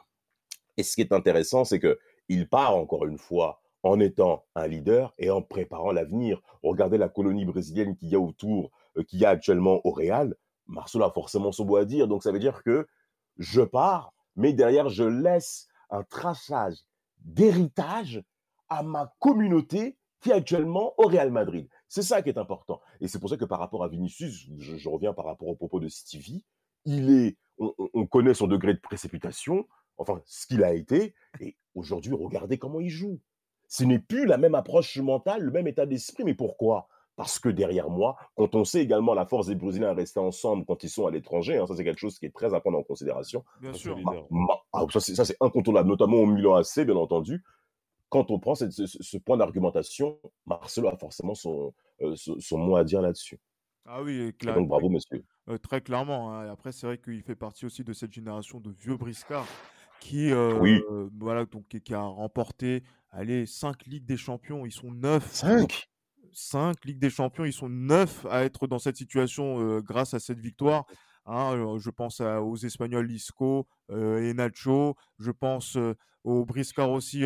[SPEAKER 5] Et ce qui est intéressant, c'est que il part encore une fois en étant un leader et en préparant l'avenir. Regardez la colonie brésilienne qu'il y a autour, euh, qu'il y a actuellement au Real. Marcelo a forcément son mot à dire. Donc ça veut dire que je pars, mais derrière, je laisse un traçage d'héritage à ma communauté qui est actuellement au Real Madrid. C'est ça qui est important. Et c'est pour ça que par rapport à Vinicius, je, reviens par rapport au propos de Stevie, il est, on- on connaît son degré de précipitation, enfin ce qu'il a été, et aujourd'hui, regardez comment il joue. Ce n'est plus la même approche mentale, le même état d'esprit, mais pourquoi? Parce que derrière moi, quand on sait également la force des Brésiliens à rester ensemble quand ils sont à l'étranger, hein, ça c'est quelque chose qui est très à prendre en considération.
[SPEAKER 2] Bien sûr.
[SPEAKER 5] Ma- ah, ça, c'est, incontournable, notamment au Milan AC, bien entendu. Quand on prend cette- ce, ce point d'argumentation, Marcelo a forcément son, euh, son, son mot à dire là-dessus.
[SPEAKER 2] Ah oui, et
[SPEAKER 5] Et
[SPEAKER 2] cla-
[SPEAKER 5] donc bravo, monsieur.
[SPEAKER 2] Euh, très clairement. hein. Après, c'est vrai qu'il fait partie aussi de cette génération de vieux briscards qui, euh,
[SPEAKER 5] Oui.
[SPEAKER 2] voilà, donc, qui, qui a remporté, allez, 5 Ligues des Champions. Ils sont 9.
[SPEAKER 5] 5
[SPEAKER 2] 5 Ligues des Champions. Ils sont 9 à être dans cette situation grâce à cette victoire. Hein, je pense aux Espagnols Isco et Nacho. Je pense aux briscards aussi.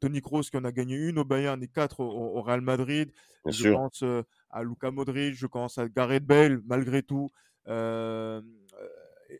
[SPEAKER 2] Tony Kroos qui en a gagné une au Bayern et quatre au, au Real Madrid.
[SPEAKER 5] Bien
[SPEAKER 2] je
[SPEAKER 5] sûr.
[SPEAKER 2] pense à Luka Modric, je pense à Gareth Bale, malgré tout. Euh,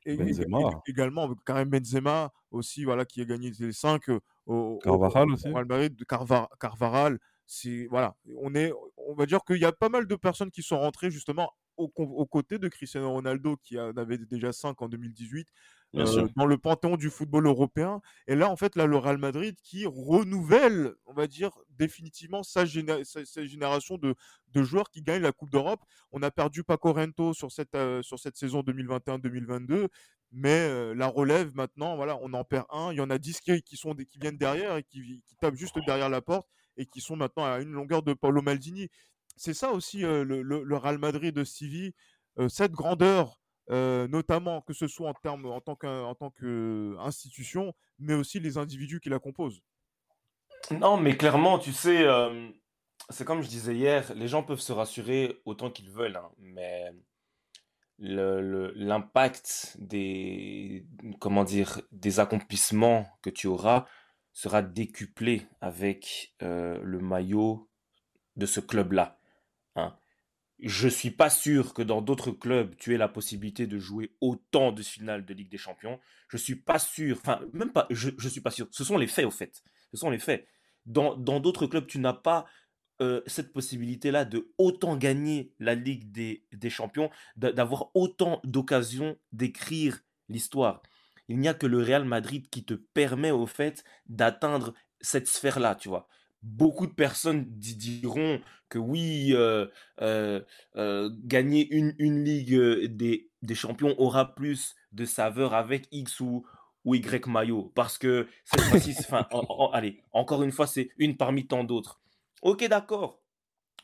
[SPEAKER 2] et, et- et-
[SPEAKER 3] Benzema.
[SPEAKER 2] et- également Karim Benzema aussi, voilà, qui a gagné les 5 au, au-
[SPEAKER 3] Carvajal
[SPEAKER 2] au. Real Madrid, Carva- Carvaral. C'est voilà, on est, on va dire qu'il y a pas mal de personnes qui sont rentrées justement au aux côtés de Cristiano Ronaldo qui en avait déjà 5 en 2018
[SPEAKER 5] Bien
[SPEAKER 2] euh,
[SPEAKER 5] sûr.
[SPEAKER 2] dans le panthéon du football européen. Et là, en fait, là, le Real Madrid qui renouvelle, on va dire, définitivement sa, géné- sa- sa génération de, de joueurs qui gagnent la Coupe d'Europe. On a perdu Paco Rento sur cette, euh, sur cette saison 2021-2022, mais euh, la relève maintenant, voilà, on en perd un. Il y en a 10 qui, qui, sont des, qui viennent derrière et qui, qui tapent juste derrière la porte et qui sont maintenant à une longueur de Paolo Maldini. C'est ça aussi euh, le, le- Real Madrid de Stevie, euh, cette grandeur euh, notamment que ce soit en termes en tant qu'institution, mais aussi les individus qui la composent.
[SPEAKER 4] Non, mais clairement, tu sais, c'est comme je disais hier, les gens peuvent se rassurer autant qu'ils veulent, hein, mais l'impact des, des accomplissements que tu auras sera décuplé avec euh, le maillot de ce club-là. hein. Je suis pas sûr que dans d'autres clubs, tu aies la possibilité de jouer autant de finales de Ligue des Champions. Je suis pas sûr, enfin, même pas, je, je suis pas sûr. Ce sont les faits, au fait. Ce sont les faits. Dans d'autres clubs, tu n'as pas euh, cette possibilité-là de autant gagner la Ligue des, des Champions, d'a- d'avoir autant d'occasions d'écrire l'histoire. Il n'y a que le Real Madrid qui te permet, au fait, d'atteindre cette sphère-là, tu vois. Beaucoup de personnes di- diront que oui, euh, euh, euh, gagner une, Ligue des, Champions aura plus de saveur avec X ou, ou Y maillot. Parce que cette fois-ci, allez, encore une fois, c'est une parmi tant d'autres. Ok, d'accord.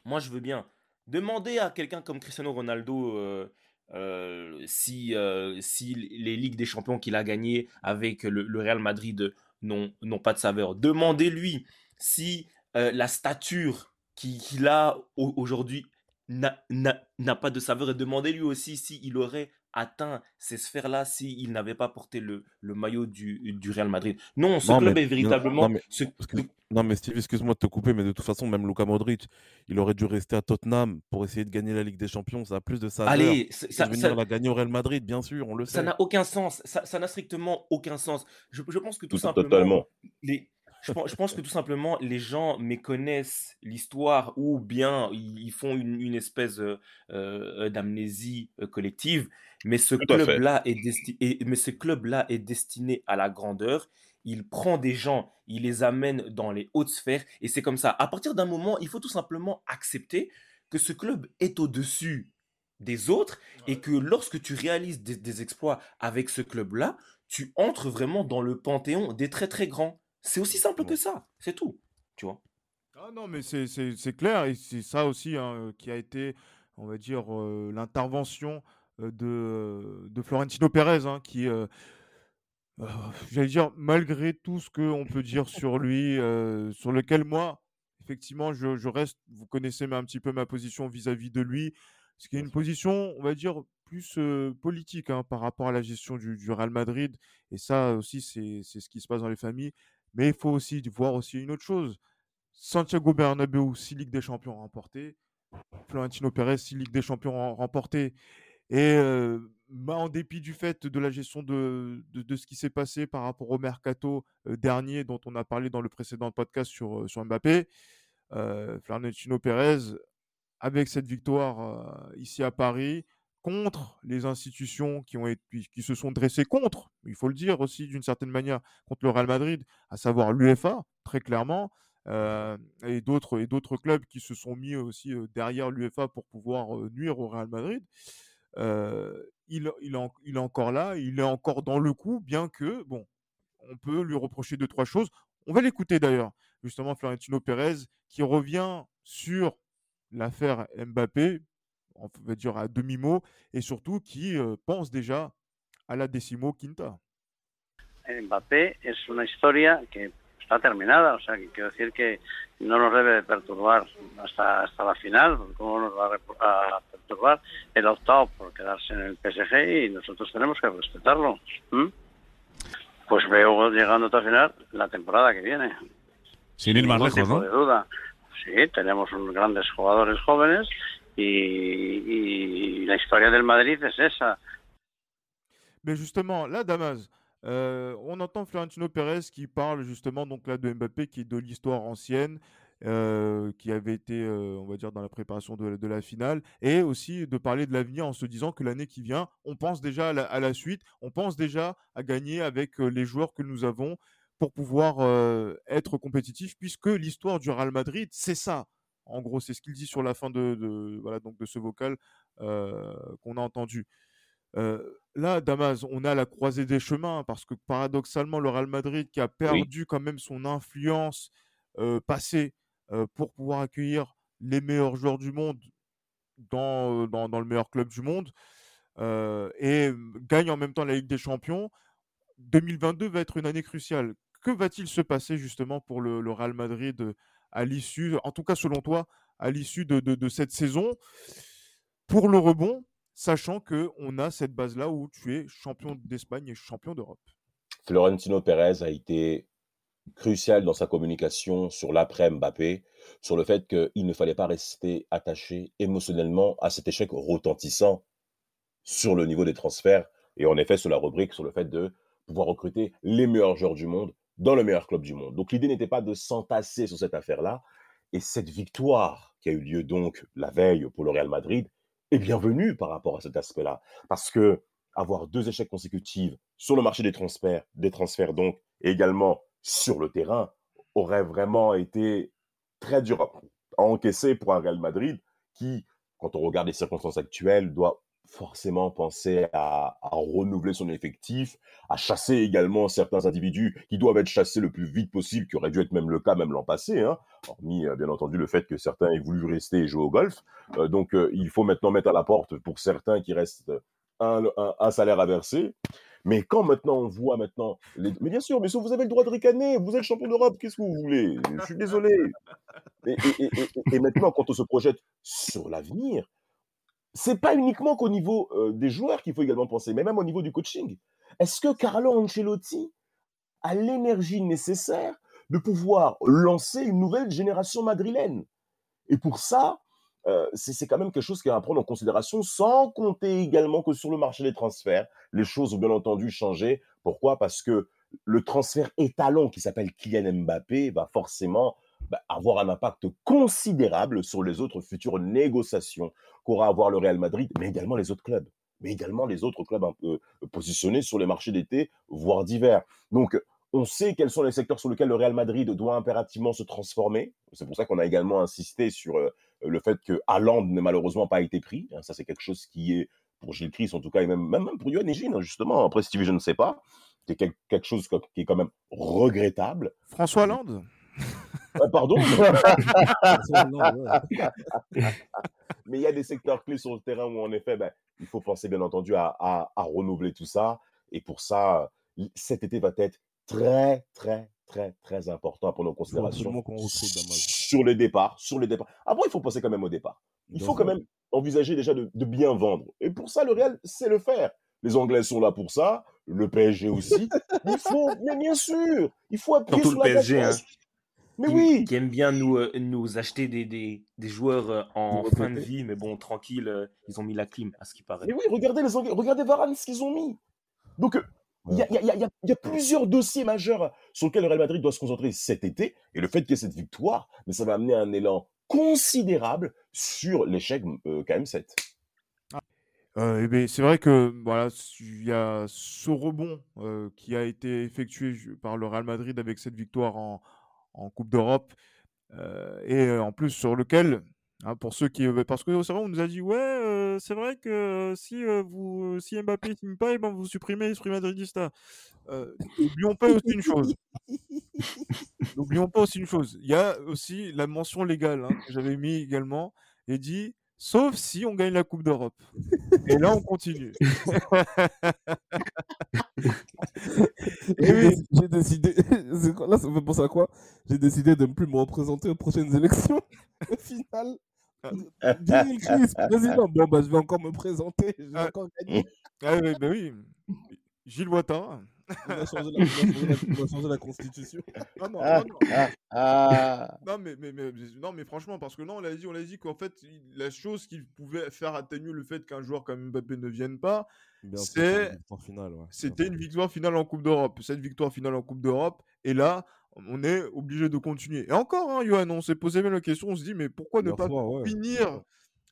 [SPEAKER 4] Moi, je veux bien. Demander à quelqu'un comme Cristiano Ronaldo euh, si, euh, si les Ligues des Champions qu'il a gagnées avec le, Real Madrid n'ont pas de saveur. Demandez-lui si euh, la stature qu'il a aujourd'hui n'a pas de saveur et demandez-lui aussi s'il aurait atteint ces sphères-là s'il n'avait pas porté le, le maillot du, du, Real Madrid. Non, ce club est véritablement...
[SPEAKER 3] Non, mais, Steve, excuse-moi de te couper, mais de toute façon, même Luka Modric, il aurait dû rester à Tottenham pour essayer de gagner la Ligue des Champions. Ça a plus de saveur. Allez, ça, venir la gagner au Real Madrid, bien sûr, on le sait.
[SPEAKER 4] Ça n'a aucun sens. Ça n'a strictement aucun sens. Je, je pense que tout, simplement... Totalement. Les, je, pense, que tout simplement, les gens méconnaissent l'histoire ou bien ils, font une, espèce euh, euh, d'amnésie euh, collective. Mais ce club-là est, mais ce club-là est destiné à la grandeur. Il prend des gens, il les amène dans les hautes sphères. Et c'est comme ça. À partir d'un moment, il faut tout simplement accepter que ce club est au-dessus des autres et que lorsque tu réalises des exploits avec ce club-là, tu entres vraiment dans le panthéon des très très grands. C'est aussi simple que ça, c'est tout, tu vois.
[SPEAKER 2] Ah non, mais c'est clair, et c'est ça aussi hein, qui a été, on va dire, euh, l'intervention euh, de, de, Florentino Pérez, hein, qui, euh, j'allais dire, malgré tout ce qu'on peut dire sur lui, sur lequel moi, effectivement, je, je, reste, vous connaissez un petit peu ma position vis-à-vis de lui, ce qui est une position, on va dire, plus politique hein, par rapport à la gestion du, du Real Madrid, et ça aussi, c'est ce qui se passe dans les familles. Mais il faut aussi voir aussi une autre chose. Santiago Bernabéu, 6 Ligues des Champions remportées. Florentino Pérez, 6 Ligues des Champions remportées. Et bah, en dépit du fait de la gestion de, de, ce qui s'est passé par rapport au mercato dernier dont on a parlé dans le précédent podcast sur, sur Mbappé, Florentino Pérez, avec cette victoire ici à Paris, contre les institutions qui, se sont dressées contre, il faut le dire aussi d'une certaine manière, contre le Real Madrid, à savoir l'UFA, très clairement, euh, et d'autres clubs qui se sont mis aussi euh, derrière l'UFA pour pouvoir euh, nuire au Real Madrid. il, il, est encore là, il est encore dans le coup, bien que, bon, on peut lui reprocher deux, trois choses. On va l'écouter d'ailleurs, justement, Florentino Pérez, qui revient sur l'affaire Mbappé, on va dire à demi-mot, et surtout qui euh, pense déjà a la décimo quinta.
[SPEAKER 10] Mbappé es una historia que está terminada, o sea, que quiero decir que no nos debe de perturbar hasta, hasta la final, porque cómo nos va a, perturbar. el optado por quedarse en el PSG y nosotros tenemos que respetarlo. Pues veo llegando hasta la final la temporada que viene.
[SPEAKER 11] Sin ir más lejos, ¿no?
[SPEAKER 10] de duda. Sí, tenemos unos grandes jugadores jóvenes y, la historia del Madrid es esa.
[SPEAKER 2] Mais justement, là, Damas, euh, on entend Florentino Pérez qui parle justement donc là de Mbappé, qui est de l'histoire ancienne, euh, qui avait été, euh, on va dire, dans la préparation de, la finale, et aussi de parler de l'avenir en se disant que l'année qui vient, on pense déjà à la, suite, on pense déjà à gagner avec les joueurs que nous avons pour pouvoir être compétitif, puisque l'histoire du Real Madrid, c'est ça. En gros, c'est ce qu'il dit sur la fin de, voilà, donc de ce vocal euh, qu'on a entendu. Euh, là, Damas, on a la croisée des chemins parce que paradoxalement, le Real Madrid qui a perdu quand même son influence euh, passée pour pouvoir accueillir les meilleurs joueurs du monde dans, dans, le meilleur club du monde et gagne en même temps la Ligue des Champions. 2022 va être une année cruciale. Que va-t-il se passer justement pour le, le Real Madrid à l'issue, en tout cas selon toi, à l'issue de, cette saison pour le rebond, sachant qu'on a cette base-là où tu es champion d'Espagne et champion d'Europe.
[SPEAKER 5] Florentino Pérez a été crucial dans sa communication sur l'après Mbappé, sur le fait qu'il ne fallait pas rester attaché émotionnellement à cet échec retentissant sur le niveau des transferts. Et en effet sur la rubrique sur le fait de pouvoir recruter les meilleurs joueurs du monde dans le meilleur club du monde. Donc l'idée n'était pas de s'entasser sur cette affaire-là. Et cette victoire qui a eu lieu donc la veille pour le Real Madrid est bienvenue par rapport à cet aspect-là. Parce que avoir deux échecs consécutifs sur le marché des transferts, des transferts donc, également sur le terrain, aurait vraiment été très dur à encaisser pour un Real Madrid qui, quand on regarde les circonstances actuelles, doit forcément penser à, renouveler son effectif, à chasser également certains individus qui doivent être chassés le plus vite possible, qui aurait dû être même le cas même l'an passé, hein, hormis bien entendu le fait que certains aient voulu rester et jouer au golf. Euh, donc il faut maintenant mettre à la porte pour certains qui restent un, salaire à verser. Mais quand maintenant on voit maintenant, mais bien sûr, mais vous avez le droit de ricaner, vous êtes champion d'Europe, qu'est-ce que vous voulez? Je suis désolé. Et, et, maintenant, quand on se projette sur l'avenir, c'est pas uniquement qu'au niveau euh, des joueurs qu'il faut également penser, mais même au niveau du coaching. Est-ce que Carlo Ancelotti a l'énergie nécessaire de pouvoir lancer une nouvelle génération madrilène? Et pour ça, euh, c'est quand même quelque chose qui est à prendre en considération, sans compter également que sur le marché des transferts, les choses ont bien entendu changé. Pourquoi? Parce que le transfert étalon qui s'appelle Kylian Mbappé va forcément bah, avoir un impact considérable sur les autres futures négociations qu'aura à avoir le Real Madrid, mais également les autres clubs, mais également les autres clubs peu positionnés sur les marchés d'été, voire d'hiver. Donc, on sait quels sont les secteurs sur lesquels le Real Madrid doit impérativement se transformer. C'est pour ça qu'on a également insisté sur euh, le fait que Haaland n'ait malheureusement pas été pris. Hein, ça, c'est quelque chose qui est, pour Gilles Christ en tout cas, et même, même, pour Yoann et hein, justement, après Stevie, je ne sais pas, c'est quelque chose qui est quand même regrettable.
[SPEAKER 2] François Hollande?
[SPEAKER 5] Euh, Pardon <laughs> Mais il y a des secteurs clés sur le terrain où, en effet, ben, il faut penser, bien entendu, à, à, à renouveler tout ça. Et pour ça, cet été va être très, très, très, très important à prendre en considération sur les départs. Sur les départs. Après, il faut penser quand même au départ. Il faut quand même envisager déjà de, de, bien vendre. Et pour ça, le Real sait le faire. Les Anglais sont là pour ça, le PSG aussi. il faut, mais bien sûr, il faut appuyer
[SPEAKER 4] Surtout
[SPEAKER 5] sur
[SPEAKER 4] le
[SPEAKER 5] la
[SPEAKER 4] PSG, hein,
[SPEAKER 5] Mais
[SPEAKER 4] qui,
[SPEAKER 5] oui,
[SPEAKER 4] qui aime bien nous, euh, nous acheter des, des, des joueurs euh, en fin de vie, mais bon, tranquille, euh, ils ont mis la clim, à ce qui paraît.
[SPEAKER 5] mais oui, regardez les Anglais, regardez Varane, ce qu'ils ont mis. Donc, euh, il y, a, il y, a, il y, a, il y a plusieurs dossiers majeurs sur lesquels le Real Madrid doit se concentrer cet été. Et le fait qu'il y ait cette victoire, mais ça va amener un élan considérable sur l'échec euh, KM7.
[SPEAKER 2] Euh, eh ben, c'est vrai que voilà, il y a ce rebond euh, qui a été effectué par le Real Madrid avec cette victoire en, en Coupe d'Europe euh, et euh, en plus sur lequel, hein, pour ceux qui, euh, parce que c'est vrai, on nous a dit ouais, c'est vrai que si euh, vous, si Mbappé signe pas, eh ben vous supprimez l'esprit madridista. N'oublions pas aussi une chose. N'oublions pas aussi une chose. Il y a aussi la mention légale hein, que j'avais mis également et dit sauf si on gagne la Coupe d'Europe. Et là, on continue. <laughs>
[SPEAKER 12] Et oui, j'ai décidé. <laughs> Là, ça me fait penser à quoi? J'ai décidé de ne plus me représenter aux prochaines élections. <laughs> Au final, Christ, président. Bon, bah, je vais encore me présenter. Je vais
[SPEAKER 2] Ah.
[SPEAKER 12] encore gagner.
[SPEAKER 2] Ah oui, bah oui. Gilles Ouattara.
[SPEAKER 12] On a changé la, on a changé la- on a changé la constitution.
[SPEAKER 2] Non, <laughs> non,
[SPEAKER 12] Ah,
[SPEAKER 2] non, non.
[SPEAKER 12] ah, ah.
[SPEAKER 2] Non, mais, mais, mais- non, mais franchement, parce que non, on l'a dit, on l'a dit qu'en fait, la chose qui pouvait faire atténuer le fait qu'un joueur comme Mbappé ne vienne pas,
[SPEAKER 12] c'est
[SPEAKER 2] c'était une victoire finale en Coupe d'Europe. Cette victoire finale en Coupe d'Europe, et là, on est obligé de continuer. Et encore, hein, Johan, on s'est posé même la question, on se dit, mais pourquoi ne pas
[SPEAKER 12] ouais.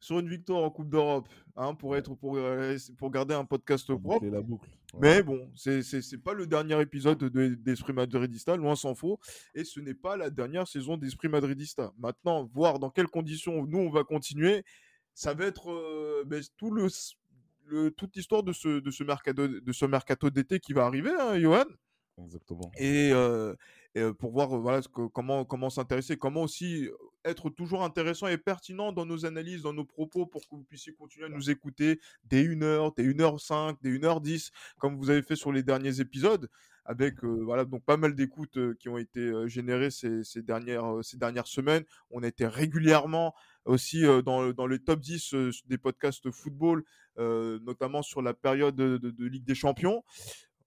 [SPEAKER 2] Sur une victoire en Coupe d'Europe hein, pour, être, pour, euh, pour garder un podcast propre
[SPEAKER 12] la boucle. Ouais.
[SPEAKER 2] mais bon, c'est c'est- pas le dernier épisode de- d'Esprit Madridista, loin s'en faut. Et ce n'est pas la dernière saison d'Esprit Madridista. Maintenant, voir dans quelles conditions nous on va continuer, ça va être euh, ben, tout le, le- toute l'histoire de ce, de ce mercato, de ce mercato d'été qui va arriver, hein, Johan.
[SPEAKER 12] Exactement.
[SPEAKER 2] Et, euh, et, pour voir voilà, que- comment, comment s'intéresser, comment aussi être toujours intéressant et pertinent dans nos analyses, dans nos propos, pour que vous puissiez continuer à nous écouter dès 1h, dès 1h05, dès 1h10, comme vous avez fait sur les derniers épisodes, avec euh, voilà, donc pas mal d'écoutes euh, qui ont été euh, générées ces, ces dernières, ces dernières semaines. On a été régulièrement aussi dans, le- dans les top 10 euh, des podcasts football, notamment sur la période de, de- de Ligue des Champions.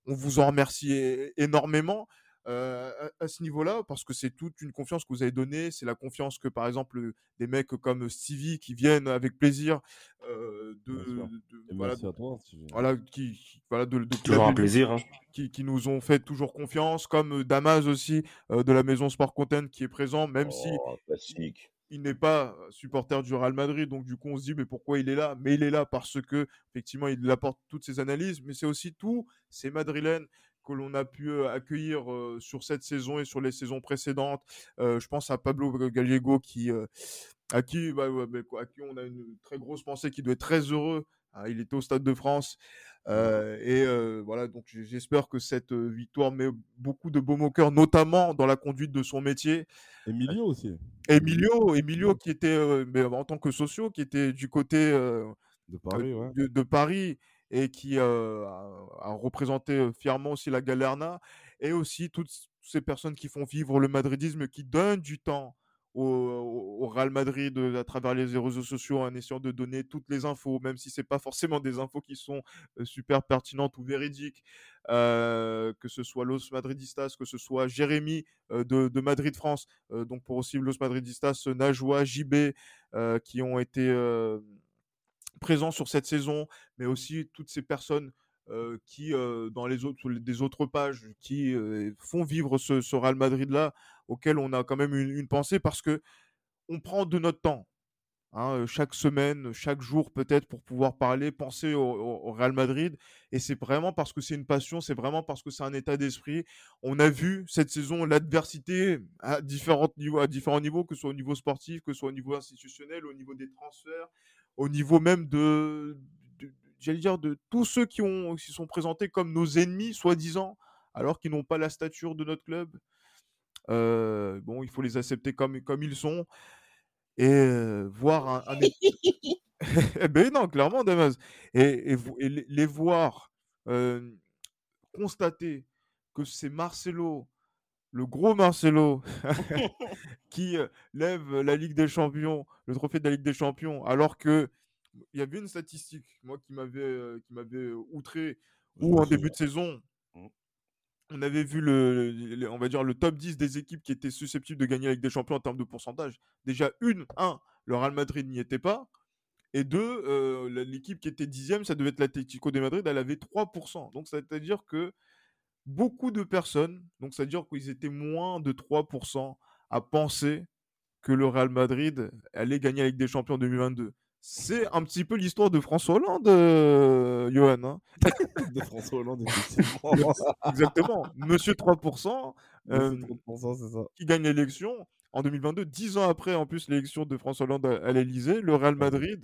[SPEAKER 2] On vous en remercie énormément euh, à, à ce niveau-là, parce que c'est toute une confiance que vous avez donnée. C'est la confiance que, par exemple, euh, des mecs comme Stevie qui viennent avec plaisir euh, de, de- voilà,
[SPEAKER 12] merci à toi. Stevie.
[SPEAKER 2] voilà, qui, qui- voilà, de, de
[SPEAKER 4] Toujours un plaisir. hein.
[SPEAKER 2] qui, qui nous ont fait toujours confiance, comme Damas aussi euh, de la maison Sport Content qui est présent, même si
[SPEAKER 5] Oh, classique.
[SPEAKER 2] il n'est pas supporter du Real Madrid, donc du coup on se dit mais pourquoi il est là? Mais il est là parce que effectivement il apporte toutes ses analyses, mais c'est aussi tous ces Madrilènes que l'on a pu accueillir sur cette saison et sur les saisons précédentes. Je pense à Pablo Gallego qui, à qui, bah, à qui on a une très grosse pensée, qui doit être très heureux hein, il était au Stade de France. Euh, et euh, voilà, donc j'espère que cette victoire met beaucoup de au cœur, notamment dans la conduite de son métier.
[SPEAKER 12] Emilio aussi.
[SPEAKER 2] Emilio, Emilio qui était euh, mais en tant que socio, qui était du côté
[SPEAKER 12] De Paris, ouais.
[SPEAKER 2] de, de Paris et qui a, représenté fièrement aussi la Galerna et aussi toutes ces personnes qui font vivre le madridisme, qui donnent du temps au, au- Real Madrid à travers les réseaux sociaux en essayant de donner toutes les infos, même si c'est pas forcément des infos qui sont super pertinentes ou véridiques, que ce soit Los Madridistas, que ce soit Jérémy de, Madrid France, donc pour aussi Los Madridistas, Najwa, JB, qui ont été présents sur cette saison, mais aussi toutes ces personnes qui, dans les autres, des autres pages, qui font vivre ce, Real Madrid-là, auquel on a quand même une, pensée, parce que on prend de notre temps. hein, chaque semaine, chaque jour peut-être pour pouvoir parler, penser au, Real Madrid. Et c'est vraiment parce que c'est une passion, c'est vraiment parce que c'est un état d'esprit. On a vu cette saison l'adversité à à différents niveaux, que ce soit au niveau sportif, que ce soit au niveau institutionnel, au niveau des transferts, au niveau même de, de- j'allais dire, de tous ceux qui, ont, qui sont présentés comme nos ennemis, soi-disant, alors qu'ils n'ont pas la stature de notre club. Euh, bon, il faut les accepter comme, comme ils sont et euh, voir un, un Eh <laughs> <laughs> ben non, clairement, Damas. Et, et les voir euh, constater que c'est Marcelo, le gros Marcelo, <laughs> qui euh, lève la Ligue des Champions, le trophée de la Ligue des Champions, alors que il y avait une statistique, moi, qui m'avait euh, qui m'avait euh, outré, où en début de saison, on avait vu le, le- on va dire le top 10 des équipes qui étaient susceptibles de gagner la Ligue des Champions en termes de pourcentage. Déjà, une, un, le Real Madrid n'y était pas. Et deux, euh, l'équipe qui était dixième, ça devait être l'Atlético de Madrid, elle avait 3%. Donc, c'est-à-dire que beaucoup de personnes, donc c'est-à-dire qu'ils étaient moins de 3% à penser que le Real Madrid allait gagner Ligue des Champions en 2022. C'est un petit peu l'histoire de François Hollande, euh, Johan. hein. <laughs>
[SPEAKER 12] De François Hollande, effectivement. <laughs>
[SPEAKER 2] Exactement. Monsieur 3%, euh,
[SPEAKER 12] Monsieur 3%, c'est ça.
[SPEAKER 2] qui gagne l'élection en 2022, dix ans après, en plus, l'élection de François Hollande à, à l'Elysée, le Real Madrid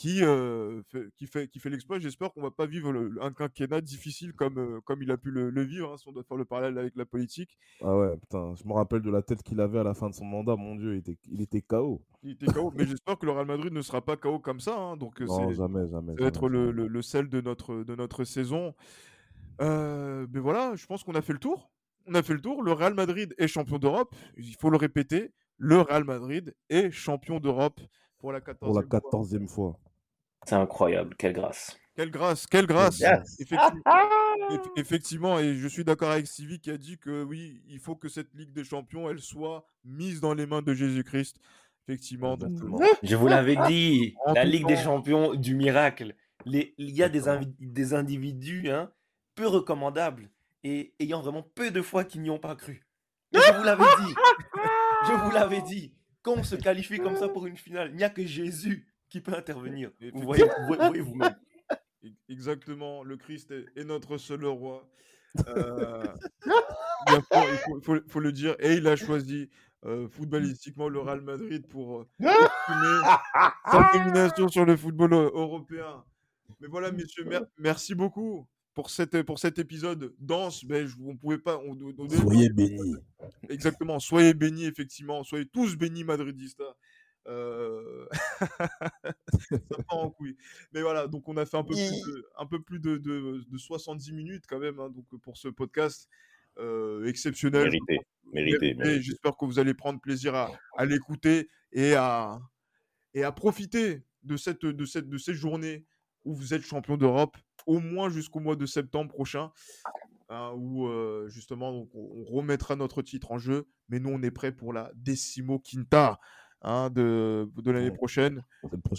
[SPEAKER 2] qui, euh, fait, qui fait, qui fait l'exploit. J'espère qu'on va pas vivre le- le- un quinquennat difficile comme, euh, comme il a pu le, le vivre, hein, si on doit faire le parallèle avec la politique.
[SPEAKER 12] Ah ouais, putain, je me rappelle de la tête qu'il avait à la fin de son mandat, mon dieu, il était, il était KO.
[SPEAKER 2] Il était KO, mais j'espère que le Real Madrid ne sera pas KO comme ça. hein, donc, euh,
[SPEAKER 12] Non, jamais, jamais,
[SPEAKER 2] Ça va être
[SPEAKER 12] jamais,
[SPEAKER 2] le, sel de notre, de notre saison. Euh, mais voilà, je pense qu'on a fait le tour. On a fait le tour. Le Real Madrid est champion d'Europe. Il faut le répéter. Le Real Madrid est champion d'Europe pour la 14e
[SPEAKER 12] Pour la
[SPEAKER 2] fois.
[SPEAKER 12] quatorzième fois.
[SPEAKER 4] C'est incroyable, quelle grâce.
[SPEAKER 2] Quelle grâce, quelle grâce.
[SPEAKER 4] Yes.
[SPEAKER 2] Effectivement, eff- effectivement, et je suis d'accord avec Sylvie qui a dit que oui, il faut que cette Ligue des Champions, elle soit mise dans les mains de Jésus-Christ. Effectivement. donc,
[SPEAKER 4] Je vous l'avais dit,
[SPEAKER 2] En
[SPEAKER 4] la Ligue des. Champions du miracle. Les- il y a des, invi- des individus hein, peu recommandables et ayant vraiment peu de foi qui n'y ont pas cru. Et je vous l'avais dit, <laughs> je vous l'avais dit, quand on se qualifie comme ça pour une finale, il n'y a que Jésus qui peut intervenir. Vous voyez, vous voyez vous-même.
[SPEAKER 2] Exactement, le Christ est, est notre seul roi. Euh, il faut, il faut- faut le dire. Et il a choisi euh, footballistiquement le Real Madrid pour euh, exprimer sa domination sur le football euh, européen. Mais voilà, messieurs, mer- merci beaucoup pour, cette, pour cet épisode dense. Ben, je- on pouvait pas. On, on- on-
[SPEAKER 12] Soyez bénis.
[SPEAKER 2] Exactement, soyez bénis, effectivement. Soyez tous bénis, madridistas. Euh, <laughs> ça part en couille. Mais voilà, donc on a fait un peu plus de, un peu plus de, de- de 70 minutes quand même hein, donc pour ce podcast euh, exceptionnel.
[SPEAKER 5] Mérité, mérité, mérité.
[SPEAKER 2] J'espère que vous allez prendre plaisir à, à l'écouter et à, et à profiter de cette, de, cette, de ces journées où vous êtes champion d'Europe, au moins jusqu'au mois de septembre prochain, hein, où euh, justement donc, on, on remettra notre titre en jeu. Mais nous, on est prêt pour la Decimo Quinta hein, de, de l'année prochaine.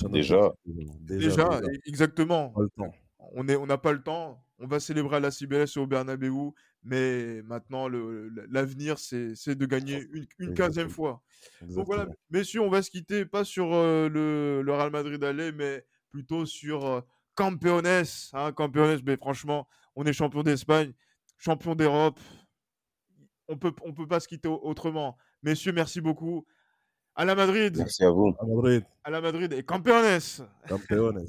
[SPEAKER 5] Déjà.
[SPEAKER 2] Déjà,
[SPEAKER 12] déjà.
[SPEAKER 2] e- exactement. On est, on n'a pas le temps. On va célébrer à la CBS et au Bernabeu, mais maintenant l'avenir c'est c'est de gagner une, une quinzième fois. Donc voilà, messieurs, on va se quitter pas sur euh, le, le Real Madrid aller, mais plutôt sur euh, Campeones, hein, Campeones. Mais franchement, on est champion d'Espagne, champion d'Europe. On peut, on peut pas se quitter au- autrement. Messieurs, merci beaucoup. À la Madrid.
[SPEAKER 5] Merci à vous.
[SPEAKER 12] À Madrid.
[SPEAKER 2] À la Madrid et Campeones.
[SPEAKER 12] Campeones.